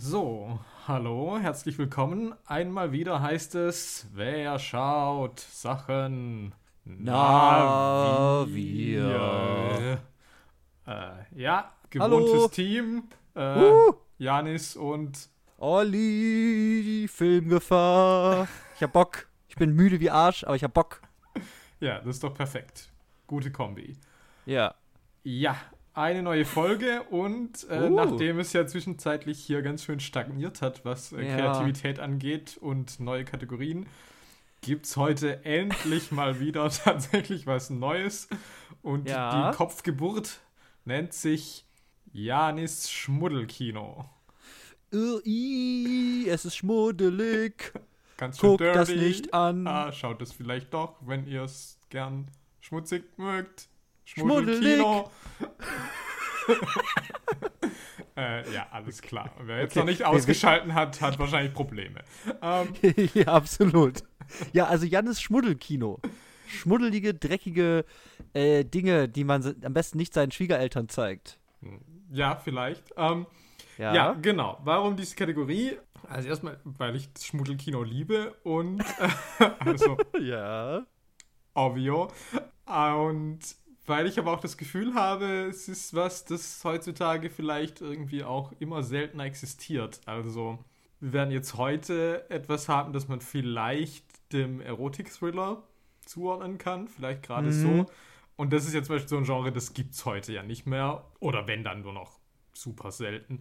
So, hallo, herzlich willkommen. Einmal wieder heißt es, wer schaut Sachen? Na, wir. Äh, ja, gewohntes Hallo. Team. Äh, Uh. Janis und Olli, Filmgefahr. Ich hab Bock. Ich bin müde wie Arsch, aber ich hab Bock. ja, das ist doch perfekt. Gute Kombi. Ja. Ja, eine neue Folge und äh, Uh. nachdem es ja zwischenzeitlich hier ganz schön stagniert hat, was äh, Ja. Kreativität angeht und neue Kategorien, gibt es heute endlich mal wieder tatsächlich was Neues. Und Ja. die Kopfgeburt nennt sich Janis Schmuddelkino. I, es ist schmuddelig. Ganz schön Guck dirty. das nicht an. Ah, schaut es vielleicht doch, wenn ihr es gern schmutzig mögt. Schmuddelig. Schmuddelkino. äh, ja, alles klar. Wer jetzt Okay, noch nicht ausgeschalten hat, hat wahrscheinlich Probleme. Ähm, ja, absolut. Ja, also Jannes Schmuddelkino. Schmuddelige, dreckige äh, Dinge, die man am besten nicht seinen Schwiegereltern zeigt. ja, vielleicht. Ähm, Ja. ja. genau. Warum diese Kategorie? Also erstmal, weil ich das Schmuddelkino liebe und äh, also Ja. Ovio. Und weil ich aber auch das Gefühl habe, es ist was, das heutzutage vielleicht irgendwie auch immer seltener existiert. Also wir werden jetzt heute etwas haben, das man vielleicht dem Erotik-Thriller zuordnen kann, vielleicht gerade Mhm. so. Und das ist jetzt zum Beispiel so ein Genre, das gibt es heute ja nicht mehr. Oder wenn dann nur noch super selten.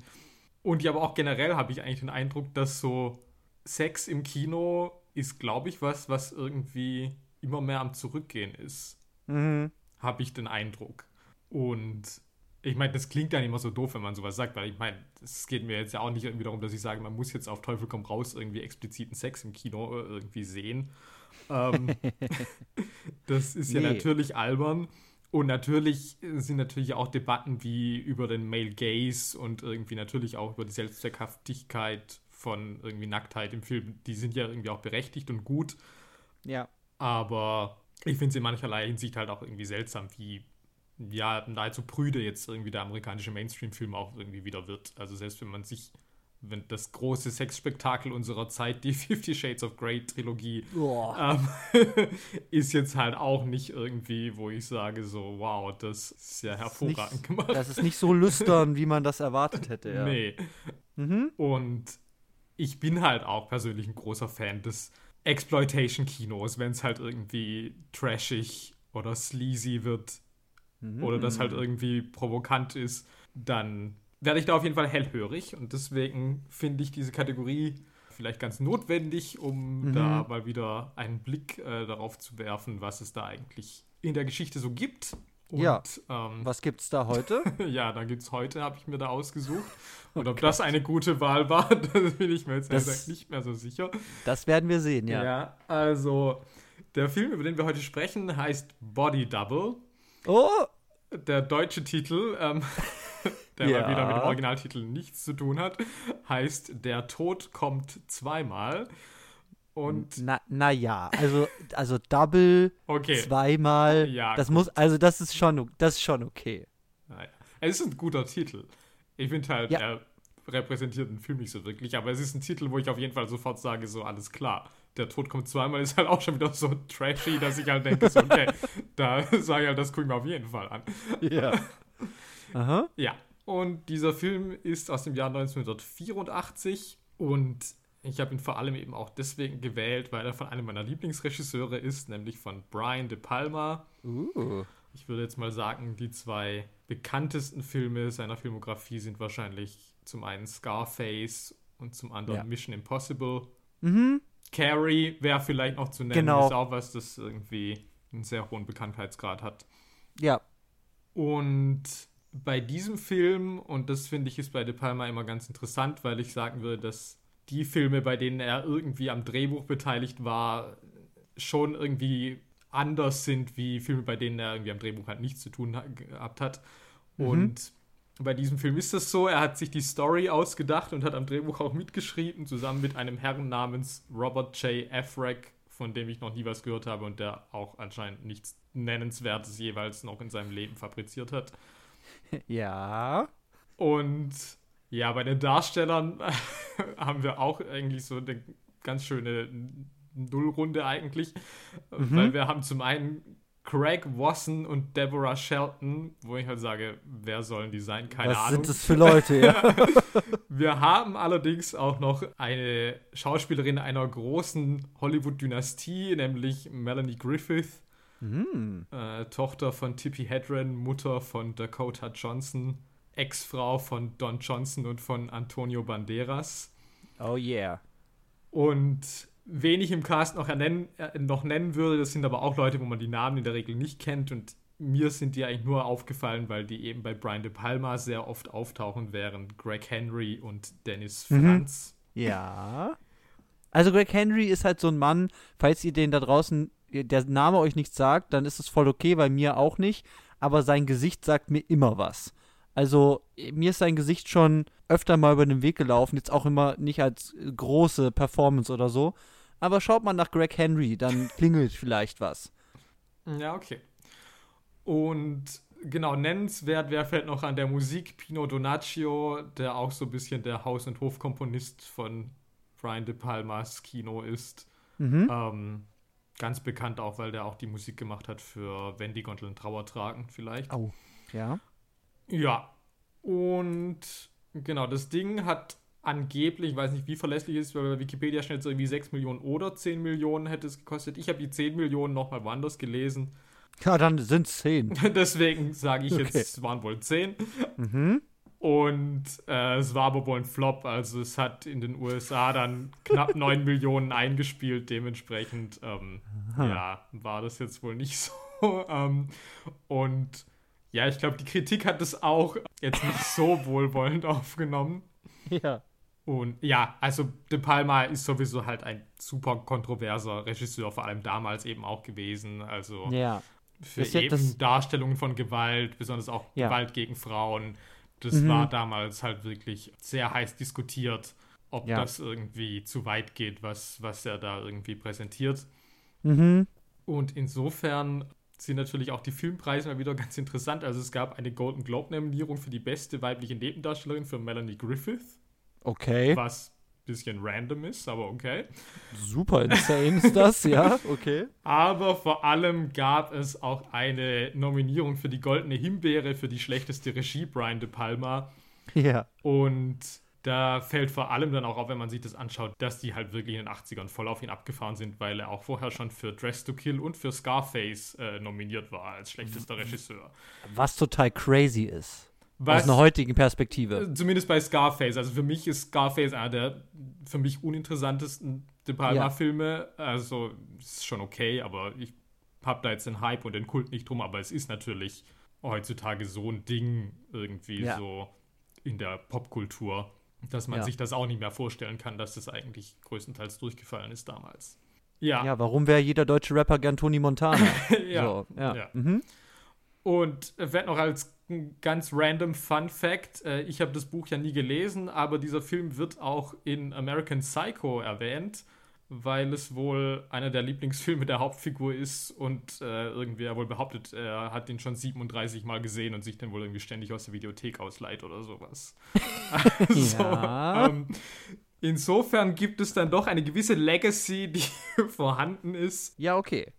Und ja, aber auch generell habe ich eigentlich den Eindruck, dass so Sex im Kino ist, glaube ich, was, was irgendwie immer mehr am Zurückgehen ist. Mhm. Habe ich den Eindruck. Und ich meine, das klingt dann immer so doof, wenn man sowas sagt, weil ich meine, es geht mir jetzt ja auch nicht irgendwie darum, dass ich sage, man muss jetzt auf Teufel komm raus irgendwie expliziten Sex im Kino äh, irgendwie sehen. Ähm, das ist ja Nee. natürlich albern. Und natürlich sind natürlich auch Debatten wie über den Male Gaze und irgendwie natürlich auch über die Selbstzweckhaftigkeit von irgendwie Nacktheit im Film. Die sind ja irgendwie auch berechtigt und gut. Ja. Aber ich finde es in mancherlei Hinsicht halt auch irgendwie seltsam, wie ja, nahezu prüde jetzt irgendwie der amerikanische Mainstream-Film auch irgendwie wieder wird. Also selbst wenn man sich, wenn das große Sexspektakel unserer Zeit, die Fifty Shades of Grey Trilogie, ähm, ist jetzt halt auch nicht irgendwie, wo ich sage so, wow, das ist ja hervorragend nicht- gemacht. Das ist nicht so lüstern, wie man das erwartet hätte, ja. Nee. Mhm. Und ich bin halt auch persönlich ein großer Fan des Exploitation-Kinos, wenn es halt irgendwie trashig oder sleazy wird Mhm. oder das halt irgendwie provokant ist, dann werde ich da auf jeden Fall hellhörig und deswegen finde ich diese Kategorie vielleicht ganz notwendig, um Mhm. da mal wieder einen Blick äh, darauf zu werfen, was es da eigentlich in der Geschichte so gibt. Und, Ja. Ähm, Was gibt's da heute? ja, da gibt es heute, habe ich mir da ausgesucht. Und ob das eine gute Wahl war, das bin ich mir jetzt Das- gesagt nicht mehr so sicher. Das werden wir sehen, ja. also der Film, über den wir heute sprechen, heißt Body Double. Oh! Der deutsche Titel, ähm, der Ja. mal wieder mit dem Originaltitel nichts zu tun hat, heißt Der Tod kommt zweimal. Und Na, na ja, also, also Double, okay, zweimal, Ja, das gut. muss, also das ist schon, das ist schon okay. naja. es ist ein guter Titel. Ich finde halt, Ja. er repräsentiert den Film nicht so wirklich, aber es ist ein Titel, wo ich auf jeden Fall sofort sage, so alles klar. Der Tod kommt zweimal, ist halt auch schon wieder so trashy, dass ich halt denke, so, okay, da sage ich halt, das gucke ich mir auf jeden Fall an. Ja. Aha. Ja, und dieser Film ist aus dem Jahr 1984 und ich habe ihn vor allem eben auch deswegen gewählt, weil er von einem meiner Lieblingsregisseure ist, nämlich von Brian De Palma. Uh. Ich würde jetzt mal sagen, die zwei bekanntesten Filme seiner Filmografie sind wahrscheinlich zum einen Scarface und zum anderen Ja. Mission Impossible. Mhm. Carrie wäre vielleicht noch zu nennen, Genau. ist auch was, das irgendwie einen sehr hohen Bekanntheitsgrad hat. Ja. Und bei diesem Film, und das finde ich ist bei De Palma immer ganz interessant, weil ich sagen würde, dass die Filme, bei denen er irgendwie am Drehbuch beteiligt war, schon irgendwie anders sind wie Filme, bei denen er irgendwie am Drehbuch halt nichts zu tun ha gehabt hat. Und bei diesem Film ist das so, er hat sich die Story ausgedacht und hat am Drehbuch auch mitgeschrieben, zusammen mit einem Herrn namens Robert J. Affleck, von dem ich noch nie was gehört habe und der auch anscheinend nichts Nennenswertes jeweils noch in seinem Leben fabriziert hat. Ja. Und Ja, bei den Darstellern haben wir auch eigentlich so eine ganz schöne Nullrunde eigentlich, mhm. weil wir haben zum einen Craig Wasson und Deborah Shelton, wo ich halt sage, wer sollen die sein? Keine Was Ahnung. Was sind das für Leute, ja? Wir haben allerdings auch noch eine Schauspielerin einer großen Hollywood-Dynastie, nämlich Melanie Griffith, mhm. äh, Tochter von Tippi Hedren, Mutter von Dakota Johnson, Ex-Frau von Don Johnson und von Antonio Banderas. Oh yeah. Und wen ich im Cast noch, ernennen, äh, noch nennen würde, das sind aber auch Leute, wo man die Namen in der Regel nicht kennt und mir sind die eigentlich nur aufgefallen, weil die eben bei Brian De Palma sehr oft auftauchen, während Greg Henry und Dennis mhm. Franz. Mhm. Ja. Also Greg Henry ist halt so ein Mann, falls ihr den da draußen, der Name euch nicht sagt, dann ist es voll okay, bei mir auch nicht, aber sein Gesicht sagt mir immer was. Also mir ist sein Gesicht schon öfter mal über den Weg gelaufen, jetzt auch immer nicht als große Performance oder so, aber schaut mal nach Greg Henry, dann klingelt vielleicht was. Ja, okay. Und genau, nennenswert wäre fällt noch an der Musik Pino Donaccio, der auch so ein bisschen der Haus- und Hofkomponist von Brian De Palmas Kino ist. Mhm. Ähm, ganz bekannt auch, weil der auch die Musik gemacht hat für Wenn die Gondeln Trauer tragen, vielleicht. Oh, ja. Ja. Und genau, das Ding hat angeblich, ich weiß nicht, wie verlässlich es ist, weil bei Wikipedia steht so irgendwie 6 Millionen oder 10 Millionen hätte es gekostet. Ich habe die 10 Millionen nochmal woanders gelesen. Ja, dann sind es 10. Deswegen sage ich okay. jetzt, es waren wohl 10. Mhm. Und äh, es war aber wohl ein Flop. Also es hat in den USA dann knapp 9 Millionen eingespielt. Dementsprechend, ähm, ja, war das jetzt wohl nicht so. ähm, und ja, ich glaube, die Kritik hat es auch jetzt nicht so wohlwollend aufgenommen. Ja. Und ja, also De Palma ist sowieso halt ein super kontroverser Regisseur, vor allem damals eben auch gewesen. Also ja. für das eben das Darstellungen von Gewalt, besonders auch ja. Gewalt gegen Frauen, das mhm. war damals halt wirklich sehr heiß diskutiert, ob ja. das irgendwie zu weit geht, was, was er da irgendwie präsentiert. Mhm. Und insofern sind natürlich auch die Filmpreise mal wieder ganz interessant. Also es gab eine Golden Globe-Nominierung für die beste weibliche Nebendarstellerin für Melanie Griffith. Okay. Was ein bisschen random ist, aber okay. Super insane ist das, ja, okay. Aber vor allem gab es auch eine Nominierung für die Goldene Himbeere für die schlechteste Regie, Brian De Palma. Ja. Und da fällt vor allem dann auch auf, wenn man sich das anschaut, dass die halt wirklich in den 80ern voll auf ihn abgefahren sind, weil er auch vorher schon für Dress to Kill und für Scarface äh, nominiert war als schlechtester Regisseur. Was total crazy ist. Was, aus einer heutigen Perspektive. Äh, zumindest bei Scarface. Also für mich ist Scarface einer der für mich uninteressantesten De Palma-Filme. Ja. Also ist schon okay, aber ich habe da jetzt den Hype und den Kult nicht drum. Aber es ist natürlich heutzutage so ein Ding irgendwie ja. so in der Popkultur dass man ja. sich das auch nicht mehr vorstellen kann, dass das eigentlich größtenteils durchgefallen ist damals. Ja. Ja, warum wäre jeder deutsche Rapper gern Tony Montana? ja. So, ja. ja. Mhm. Und vielleicht noch als ganz random Fun Fact: äh, Ich habe das Buch ja nie gelesen, aber dieser Film wird auch in American Psycho erwähnt weil es wohl einer der Lieblingsfilme der Hauptfigur ist und äh, irgendwer wohl behauptet, er hat den schon 37 Mal gesehen und sich den wohl irgendwie ständig aus der Videothek ausleiht oder sowas. also, ja. ähm, insofern gibt es dann doch eine gewisse Legacy, die vorhanden ist. Ja, okay.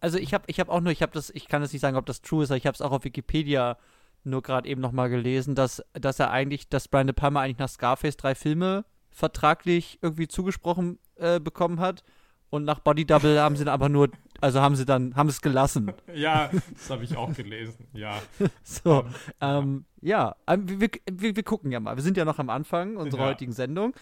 Also ich habe ich hab auch nur, ich habe das, ich kann jetzt nicht sagen, ob das true ist, aber ich habe es auch auf Wikipedia nur gerade eben nochmal gelesen, dass, dass er eigentlich, dass Brian De Palma eigentlich nach Scarface drei Filme vertraglich irgendwie zugesprochen äh, bekommen hat. Und nach Body Double haben sie dann aber nur, also haben sie dann, haben es gelassen. ja, das habe ich auch gelesen, ja. so, um, ähm, ja, ähm, wir, wir, wir, gucken ja mal. Wir sind ja noch am Anfang unserer ja. heutigen Sendung.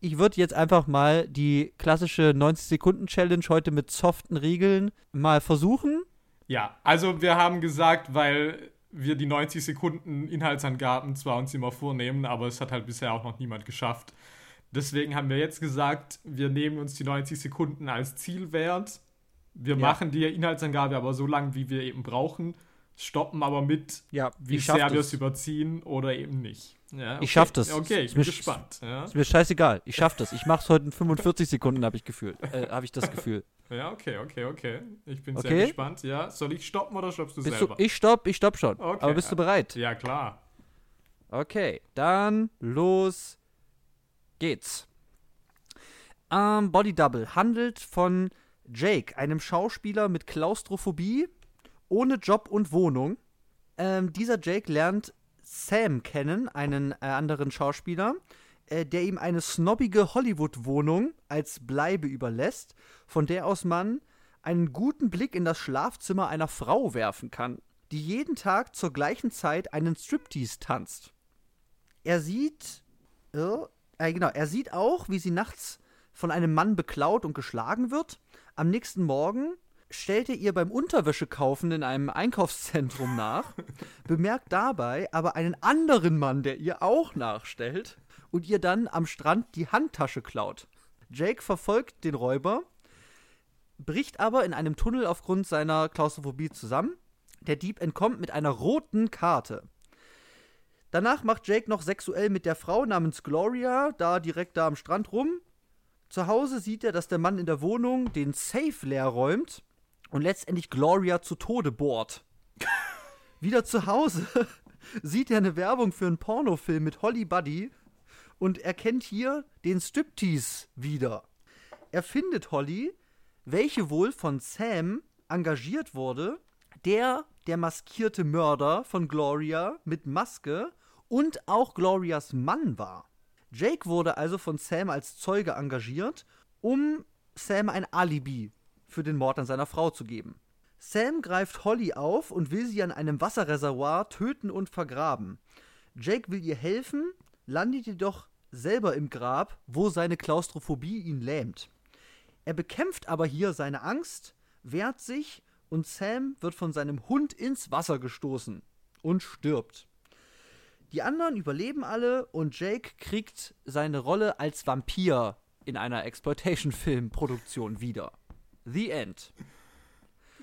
Ich würde jetzt einfach mal die klassische 90-Sekunden-Challenge heute mit soften Regeln mal versuchen. Ja, also wir haben gesagt, weil wir die 90 Sekunden Inhaltsangaben zwar uns immer vornehmen, aber es hat halt bisher auch noch niemand geschafft, Deswegen haben wir jetzt gesagt, wir nehmen uns die 90 Sekunden als Zielwert. Wir ja. machen die Inhaltsangabe aber so lang, wie wir eben brauchen, stoppen aber mit, ja, wie sehr wir es überziehen oder eben nicht. Ja, okay. Ich schaff das. Okay, ich bin gespannt. Ja. Ist mir scheißegal. Ich schaff das. Ich mach's heute in 45 Sekunden, habe ich Gefühl. Äh, habe ich das Gefühl. Ja, okay, okay, okay. Ich bin okay. sehr gespannt. Ja, soll ich stoppen oder stoppst du bist selber? Du, ich stopp, ich stopp schon. Okay. Aber bist du bereit? Ja, klar. Okay, dann los geht's. Ähm, Body Double handelt von Jake, einem Schauspieler mit Klaustrophobie, ohne Job und Wohnung. Ähm, dieser Jake lernt Sam kennen, einen äh, anderen Schauspieler, äh, der ihm eine snobbige Hollywood-Wohnung als Bleibe überlässt, von der aus man einen guten Blick in das Schlafzimmer einer Frau werfen kann, die jeden Tag zur gleichen Zeit einen Striptease tanzt. Er sieht, äh, äh, genau, er sieht auch, wie sie nachts von einem Mann beklaut und geschlagen wird. Am nächsten Morgen stellt er ihr beim Unterwäschekaufen in einem Einkaufszentrum nach, bemerkt dabei aber einen anderen Mann, der ihr auch nachstellt und ihr dann am Strand die Handtasche klaut. Jake verfolgt den Räuber, bricht aber in einem Tunnel aufgrund seiner Klaustrophobie zusammen. Der Dieb entkommt mit einer roten Karte. Danach macht Jake noch sexuell mit der Frau namens Gloria, da direkt da am Strand rum. Zu Hause sieht er, dass der Mann in der Wohnung den Safe leer räumt und letztendlich Gloria zu Tode bohrt. Wieder zu Hause sieht er eine Werbung für einen Pornofilm mit Holly Buddy und erkennt hier den Striptease wieder. Er findet Holly, welche wohl von Sam engagiert wurde, der der maskierte Mörder von Gloria mit Maske und auch Glorias Mann war. Jake wurde also von Sam als Zeuge engagiert, um Sam ein Alibi für den Mord an seiner Frau zu geben. Sam greift Holly auf und will sie an einem Wasserreservoir töten und vergraben. Jake will ihr helfen, landet jedoch selber im Grab, wo seine Klaustrophobie ihn lähmt. Er bekämpft aber hier seine Angst, wehrt sich und Sam wird von seinem Hund ins Wasser gestoßen und stirbt. Die anderen überleben alle und Jake kriegt seine Rolle als Vampir in einer Exploitation-Film-Produktion wieder. The End.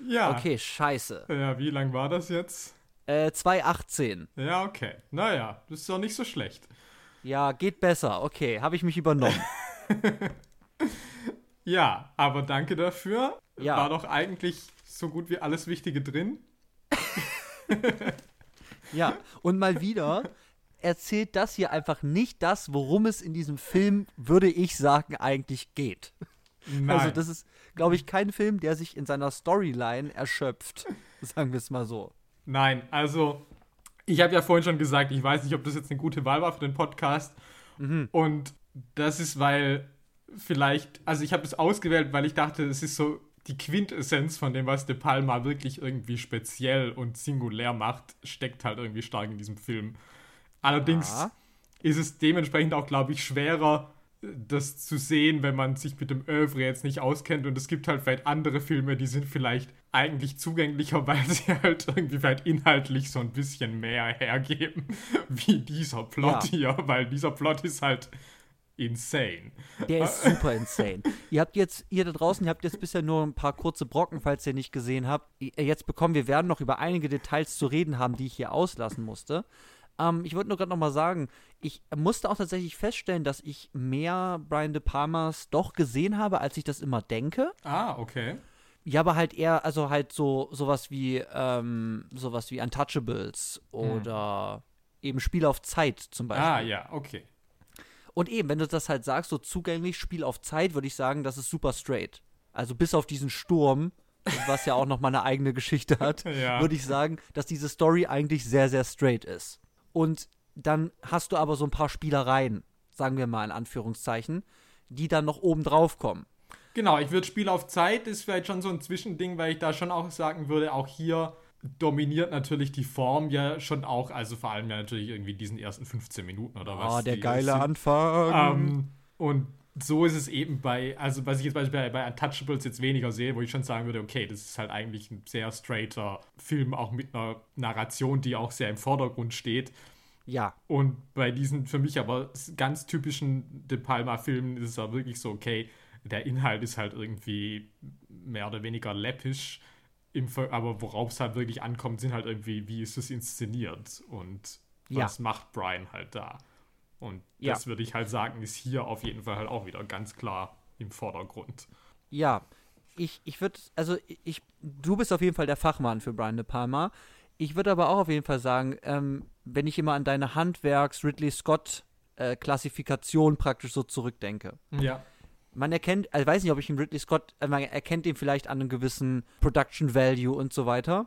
Ja. Okay, scheiße. Ja, wie lang war das jetzt? Äh, 2018. Ja, okay. Naja, das ist doch nicht so schlecht. Ja, geht besser. Okay, habe ich mich übernommen. Ja, aber danke dafür. Ja. War doch eigentlich so gut wie alles Wichtige drin. ja, und mal wieder erzählt das hier einfach nicht das, worum es in diesem Film, würde ich sagen, eigentlich geht. Nein. Also, das ist, glaube ich, kein Film, der sich in seiner Storyline erschöpft. Sagen wir es mal so. Nein, also ich habe ja vorhin schon gesagt, ich weiß nicht, ob das jetzt eine gute Wahl war für den Podcast. Mhm. Und das ist, weil vielleicht, also ich habe das ausgewählt, weil ich dachte, es ist so die Quintessenz von dem, was De Palma wirklich irgendwie speziell und singulär macht, steckt halt irgendwie stark in diesem Film. Allerdings Ja. ist es dementsprechend auch, glaube ich, schwerer, das zu sehen, wenn man sich mit dem Övre jetzt nicht auskennt. Und es gibt halt vielleicht andere Filme, die sind vielleicht eigentlich zugänglicher, weil sie halt irgendwie vielleicht inhaltlich so ein bisschen mehr hergeben, wie dieser Plot hier, weil dieser Plot ist halt insane. Der ist super insane. Ihr habt jetzt, ihr da draußen, ihr habt jetzt bisher nur ein paar kurze Brocken, falls ihr nicht gesehen habt. Jetzt bekommen wir werden noch über einige Details zu reden haben, die ich hier auslassen musste. Ähm, ich wollte nur gerade noch mal sagen, ich musste auch tatsächlich feststellen, dass ich mehr Brian De Palmas doch gesehen habe, als ich das immer denke. Ah, okay. Ja, aber halt eher, also halt so sowas wie ähm, sowas wie Untouchables oder eben Spiel auf Zeit zum Beispiel. Ah, ja, okay. Und eben, wenn du das halt sagst, so zugänglich, Spiel auf Zeit, würde ich sagen, das ist super straight. Also bis auf diesen Sturm, was ja auch noch mal eine eigene Geschichte hat, Ja. würde ich sagen, dass diese Story eigentlich sehr, sehr straight ist. Und dann hast du aber so ein paar Spielereien, sagen wir mal in Anführungszeichen, die dann noch oben drauf kommen. Genau, ich würde Spiel auf Zeit ist vielleicht schon so ein Zwischending, weil ich da schon auch sagen würde, auch hier dominiert natürlich die Form ja schon auch, also vor allem ja natürlich irgendwie diesen ersten 15 Minuten oder was. Oh, der geile sind. Anfang. Ähm, und so ist es eben bei, also was ich jetzt beispielsweise bei, bei Untouchables jetzt weniger sehe, wo ich schon sagen würde, okay, das ist halt eigentlich ein sehr straighter Film, auch mit einer Narration, die auch sehr im Vordergrund steht. ja, Und bei diesen für mich aber ganz typischen De Palma-Filmen ist es ja wirklich so, okay, der Inhalt ist halt irgendwie mehr oder weniger läppisch, im aber worauf es halt wirklich ankommt, sind halt irgendwie, wie ist es inszeniert und Ja. was macht Brian halt da. Und Ja. das würde ich halt sagen, ist hier auf jeden Fall halt auch wieder ganz klar im Vordergrund. Ja, ich, ich würde, also ich, du bist auf jeden Fall der Fachmann für Brian De Palma. Ich würde aber auch auf jeden Fall sagen, ähm, wenn ich immer an deine Handwerks-Ridley Scott-Klassifikation praktisch so zurückdenke. Ja. Man erkennt, also ich weiß nicht, ob ich ihn Ridley Scott, äh, man erkennt ihn vielleicht an einem gewissen Production Value und so weiter,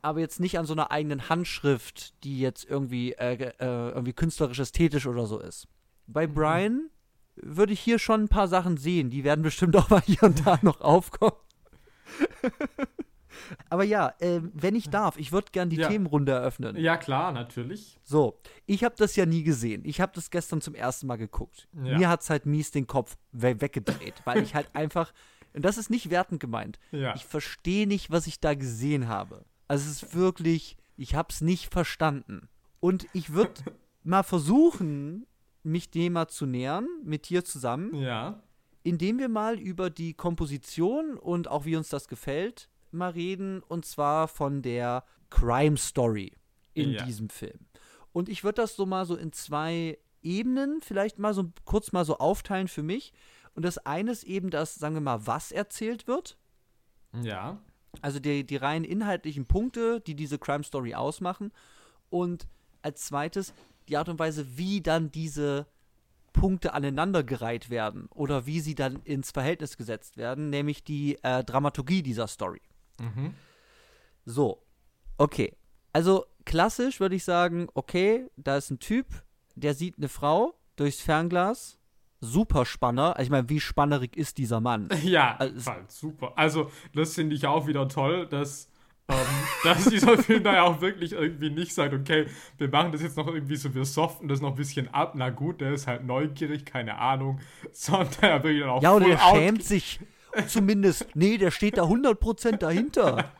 aber jetzt nicht an so einer eigenen Handschrift, die jetzt irgendwie, äh, äh, irgendwie künstlerisch ästhetisch oder so ist. Bei Brian würde ich hier schon ein paar Sachen sehen, die werden bestimmt auch mal hier und da noch aufkommen. Aber ja, äh, wenn ich darf, ich würde gern die Ja. Themenrunde eröffnen. Ja, klar, natürlich. So, ich habe das ja nie gesehen. Ich habe das gestern zum ersten Mal geguckt. Ja. Mir hat's halt mies den Kopf we weggedreht, weil ich halt einfach, und das ist nicht wertend gemeint, Ja. ich verstehe nicht, was ich da gesehen habe. Also es ist wirklich, ich hab's nicht verstanden. Und ich würde mal versuchen, mich dem mal zu nähern, mit dir zusammen, Ja. indem wir mal über die Komposition und auch wie uns das gefällt, mal reden, und zwar von der Crime Story in Ja. diesem Film. Und ich würde das so mal so in zwei Ebenen vielleicht mal so kurz mal so aufteilen für mich. Und das eine ist eben das, sagen wir mal, was erzählt wird. Ja. Also die, die rein inhaltlichen Punkte, die diese Crime Story ausmachen. Und als zweites die Art und Weise, wie dann diese Punkte aneinandergereiht werden oder wie sie dann ins Verhältnis gesetzt werden, nämlich die äh, Dramaturgie dieser Story. Mhm. So, okay. Also klassisch würde ich sagen, okay, da ist ein Typ, der sieht eine Frau durchs Fernglas. Super Spanner. Also ich meine, wie spannerig ist dieser Mann? Ja, Also halt super. Also, das finde ich auch wieder toll, dass, ähm, dass dieser Film da ja auch wirklich irgendwie nicht sagt, okay, wir machen das jetzt noch irgendwie so, wir soften das noch ein bisschen ab. Na gut, der ist halt neugierig, keine Ahnung. Sondern er wirklich dann auch Ja, oder der out schämt sich zumindest. Nee, der steht da 100% dahinter.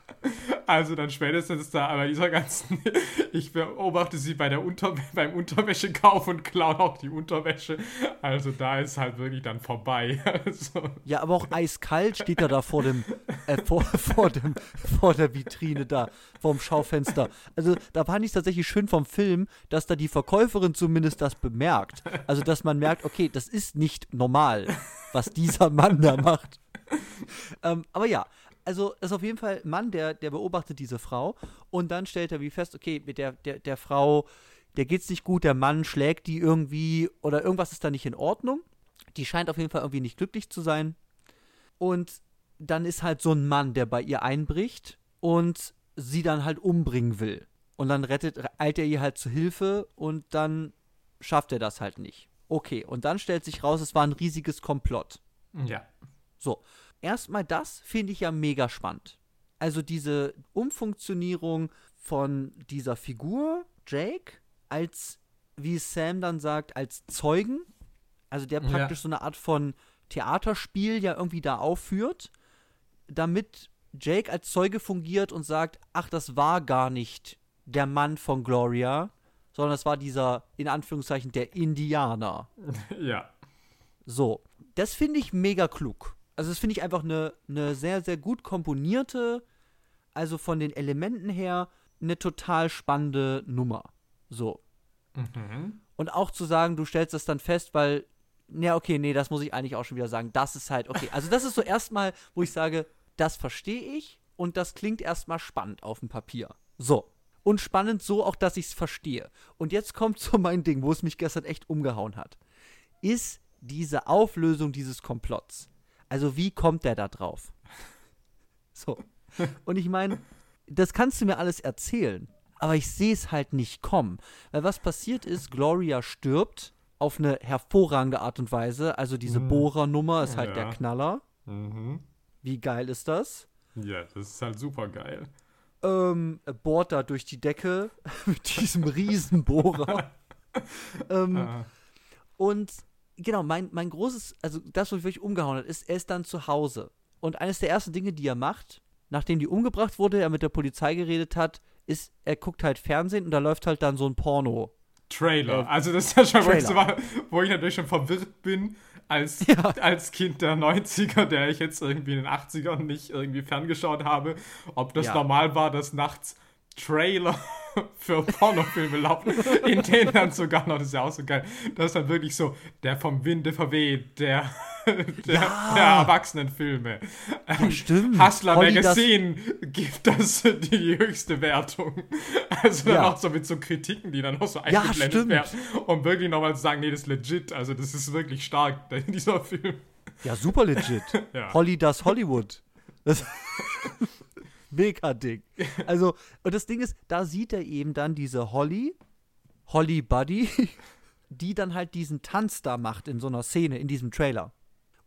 Also dann spätestens da, aber dieser ganzen, ich beobachte sie bei der Unter beim Unterwäschekauf und klaue auch die Unterwäsche. Also da ist halt wirklich dann vorbei. Also, Ja, aber auch eiskalt steht er da vor dem, äh, vor, vor dem, vor der Vitrine da, vorm Schaufenster. Also da fand ich es tatsächlich schön vom Film, dass da die Verkäuferin zumindest das bemerkt. Also dass man merkt, okay, das ist nicht normal, was dieser Mann da macht. Ähm, aber ja, also ist auf jeden Fall ein Mann, der, der beobachtet diese Frau und dann stellt er wie fest, okay, mit der, der, der Frau, der geht's nicht gut, der Mann schlägt die irgendwie oder irgendwas ist da nicht in Ordnung. Die scheint auf jeden Fall irgendwie nicht glücklich zu sein. Und dann ist halt so ein Mann, der bei ihr einbricht und sie dann halt umbringen will. Und dann rettet, eilt er ihr halt zu Hilfe und dann schafft er das halt nicht. Okay, und dann stellt sich raus, es war ein riesiges Komplott. ja. So, erstmal das finde ich ja mega spannend. Also diese Umfunktionierung von dieser Figur, Jake, als, wie Sam dann sagt, als Zeugen. Also der Ja. praktisch so eine Art von Theaterspiel ja irgendwie da aufführt, damit Jake als Zeuge fungiert und sagt, ach, das war gar nicht der Mann von Gloria, sondern das war dieser, in Anführungszeichen, der Indianer. Ja. So, das finde ich mega klug. Also das finde ich einfach eine ne sehr, sehr gut komponierte, also von den Elementen her, eine total spannende Nummer. So. Mhm. Und auch zu sagen, du stellst das dann fest, weil, ja, okay, nee, das muss ich eigentlich auch schon wieder sagen. Das ist halt, okay. Also das ist so erstmal, wo ich sage, das verstehe ich und das klingt erstmal spannend auf dem Papier. So. Und spannend so auch, dass ich es verstehe. Und jetzt kommt so mein Ding, wo es mich gestern echt umgehauen hat. Ist diese Auflösung dieses Komplotts. Also wie kommt der da drauf? So. Und ich meine, das kannst du mir alles erzählen, aber ich sehe es halt nicht kommen. Weil was passiert ist, Gloria stirbt auf eine hervorragende Art und Weise. Also diese Mhm. Bohrernummer ist halt Ja. der Knaller. Mhm. Wie geil ist das? Ja, das ist halt super geil. Ähm, bohrt da durch die Decke mit diesem Riesenbohrer. ähm, Ah. Und genau, mein, mein großes, also das, was mich wirklich umgehauen hat, ist, er ist dann zu Hause. Und eines der ersten Dinge, die er macht, nachdem die umgebracht wurde, er mit der Polizei geredet hat, ist, er guckt halt Fernsehen und da läuft halt dann so ein Porno. Trailer. Also das ist ja schon, Trailer. wo ich natürlich schon verwirrt bin, als, Ja. als Kind der 90er, der ich jetzt irgendwie in den 80ern nicht irgendwie ferngeschaut habe, ob das Ja. normal war, dass nachts Trailer für Pornofilme laufen, in denen dann sogar noch, das ist ja auch so geil, das ist dann wirklich so, der vom Winde verweht, der der, Ja. der Erwachsenenfilme. Ja, stimmt. Hustler Holly, das- Magazine gibt das die höchste Wertung. Also dann Ja. auch so mit so Kritiken, die dann auch so eingeblendet werden, um wirklich nochmal zu sagen, nee, das ist legit. Also das ist wirklich stark, dieser Film. Ja, super legit. Holly das Hollywood. Das Mega Ding. Also, und das Ding ist, da sieht er eben dann diese Holly, Holly Buddy, die dann halt diesen Tanz da macht in so einer Szene, in diesem Trailer.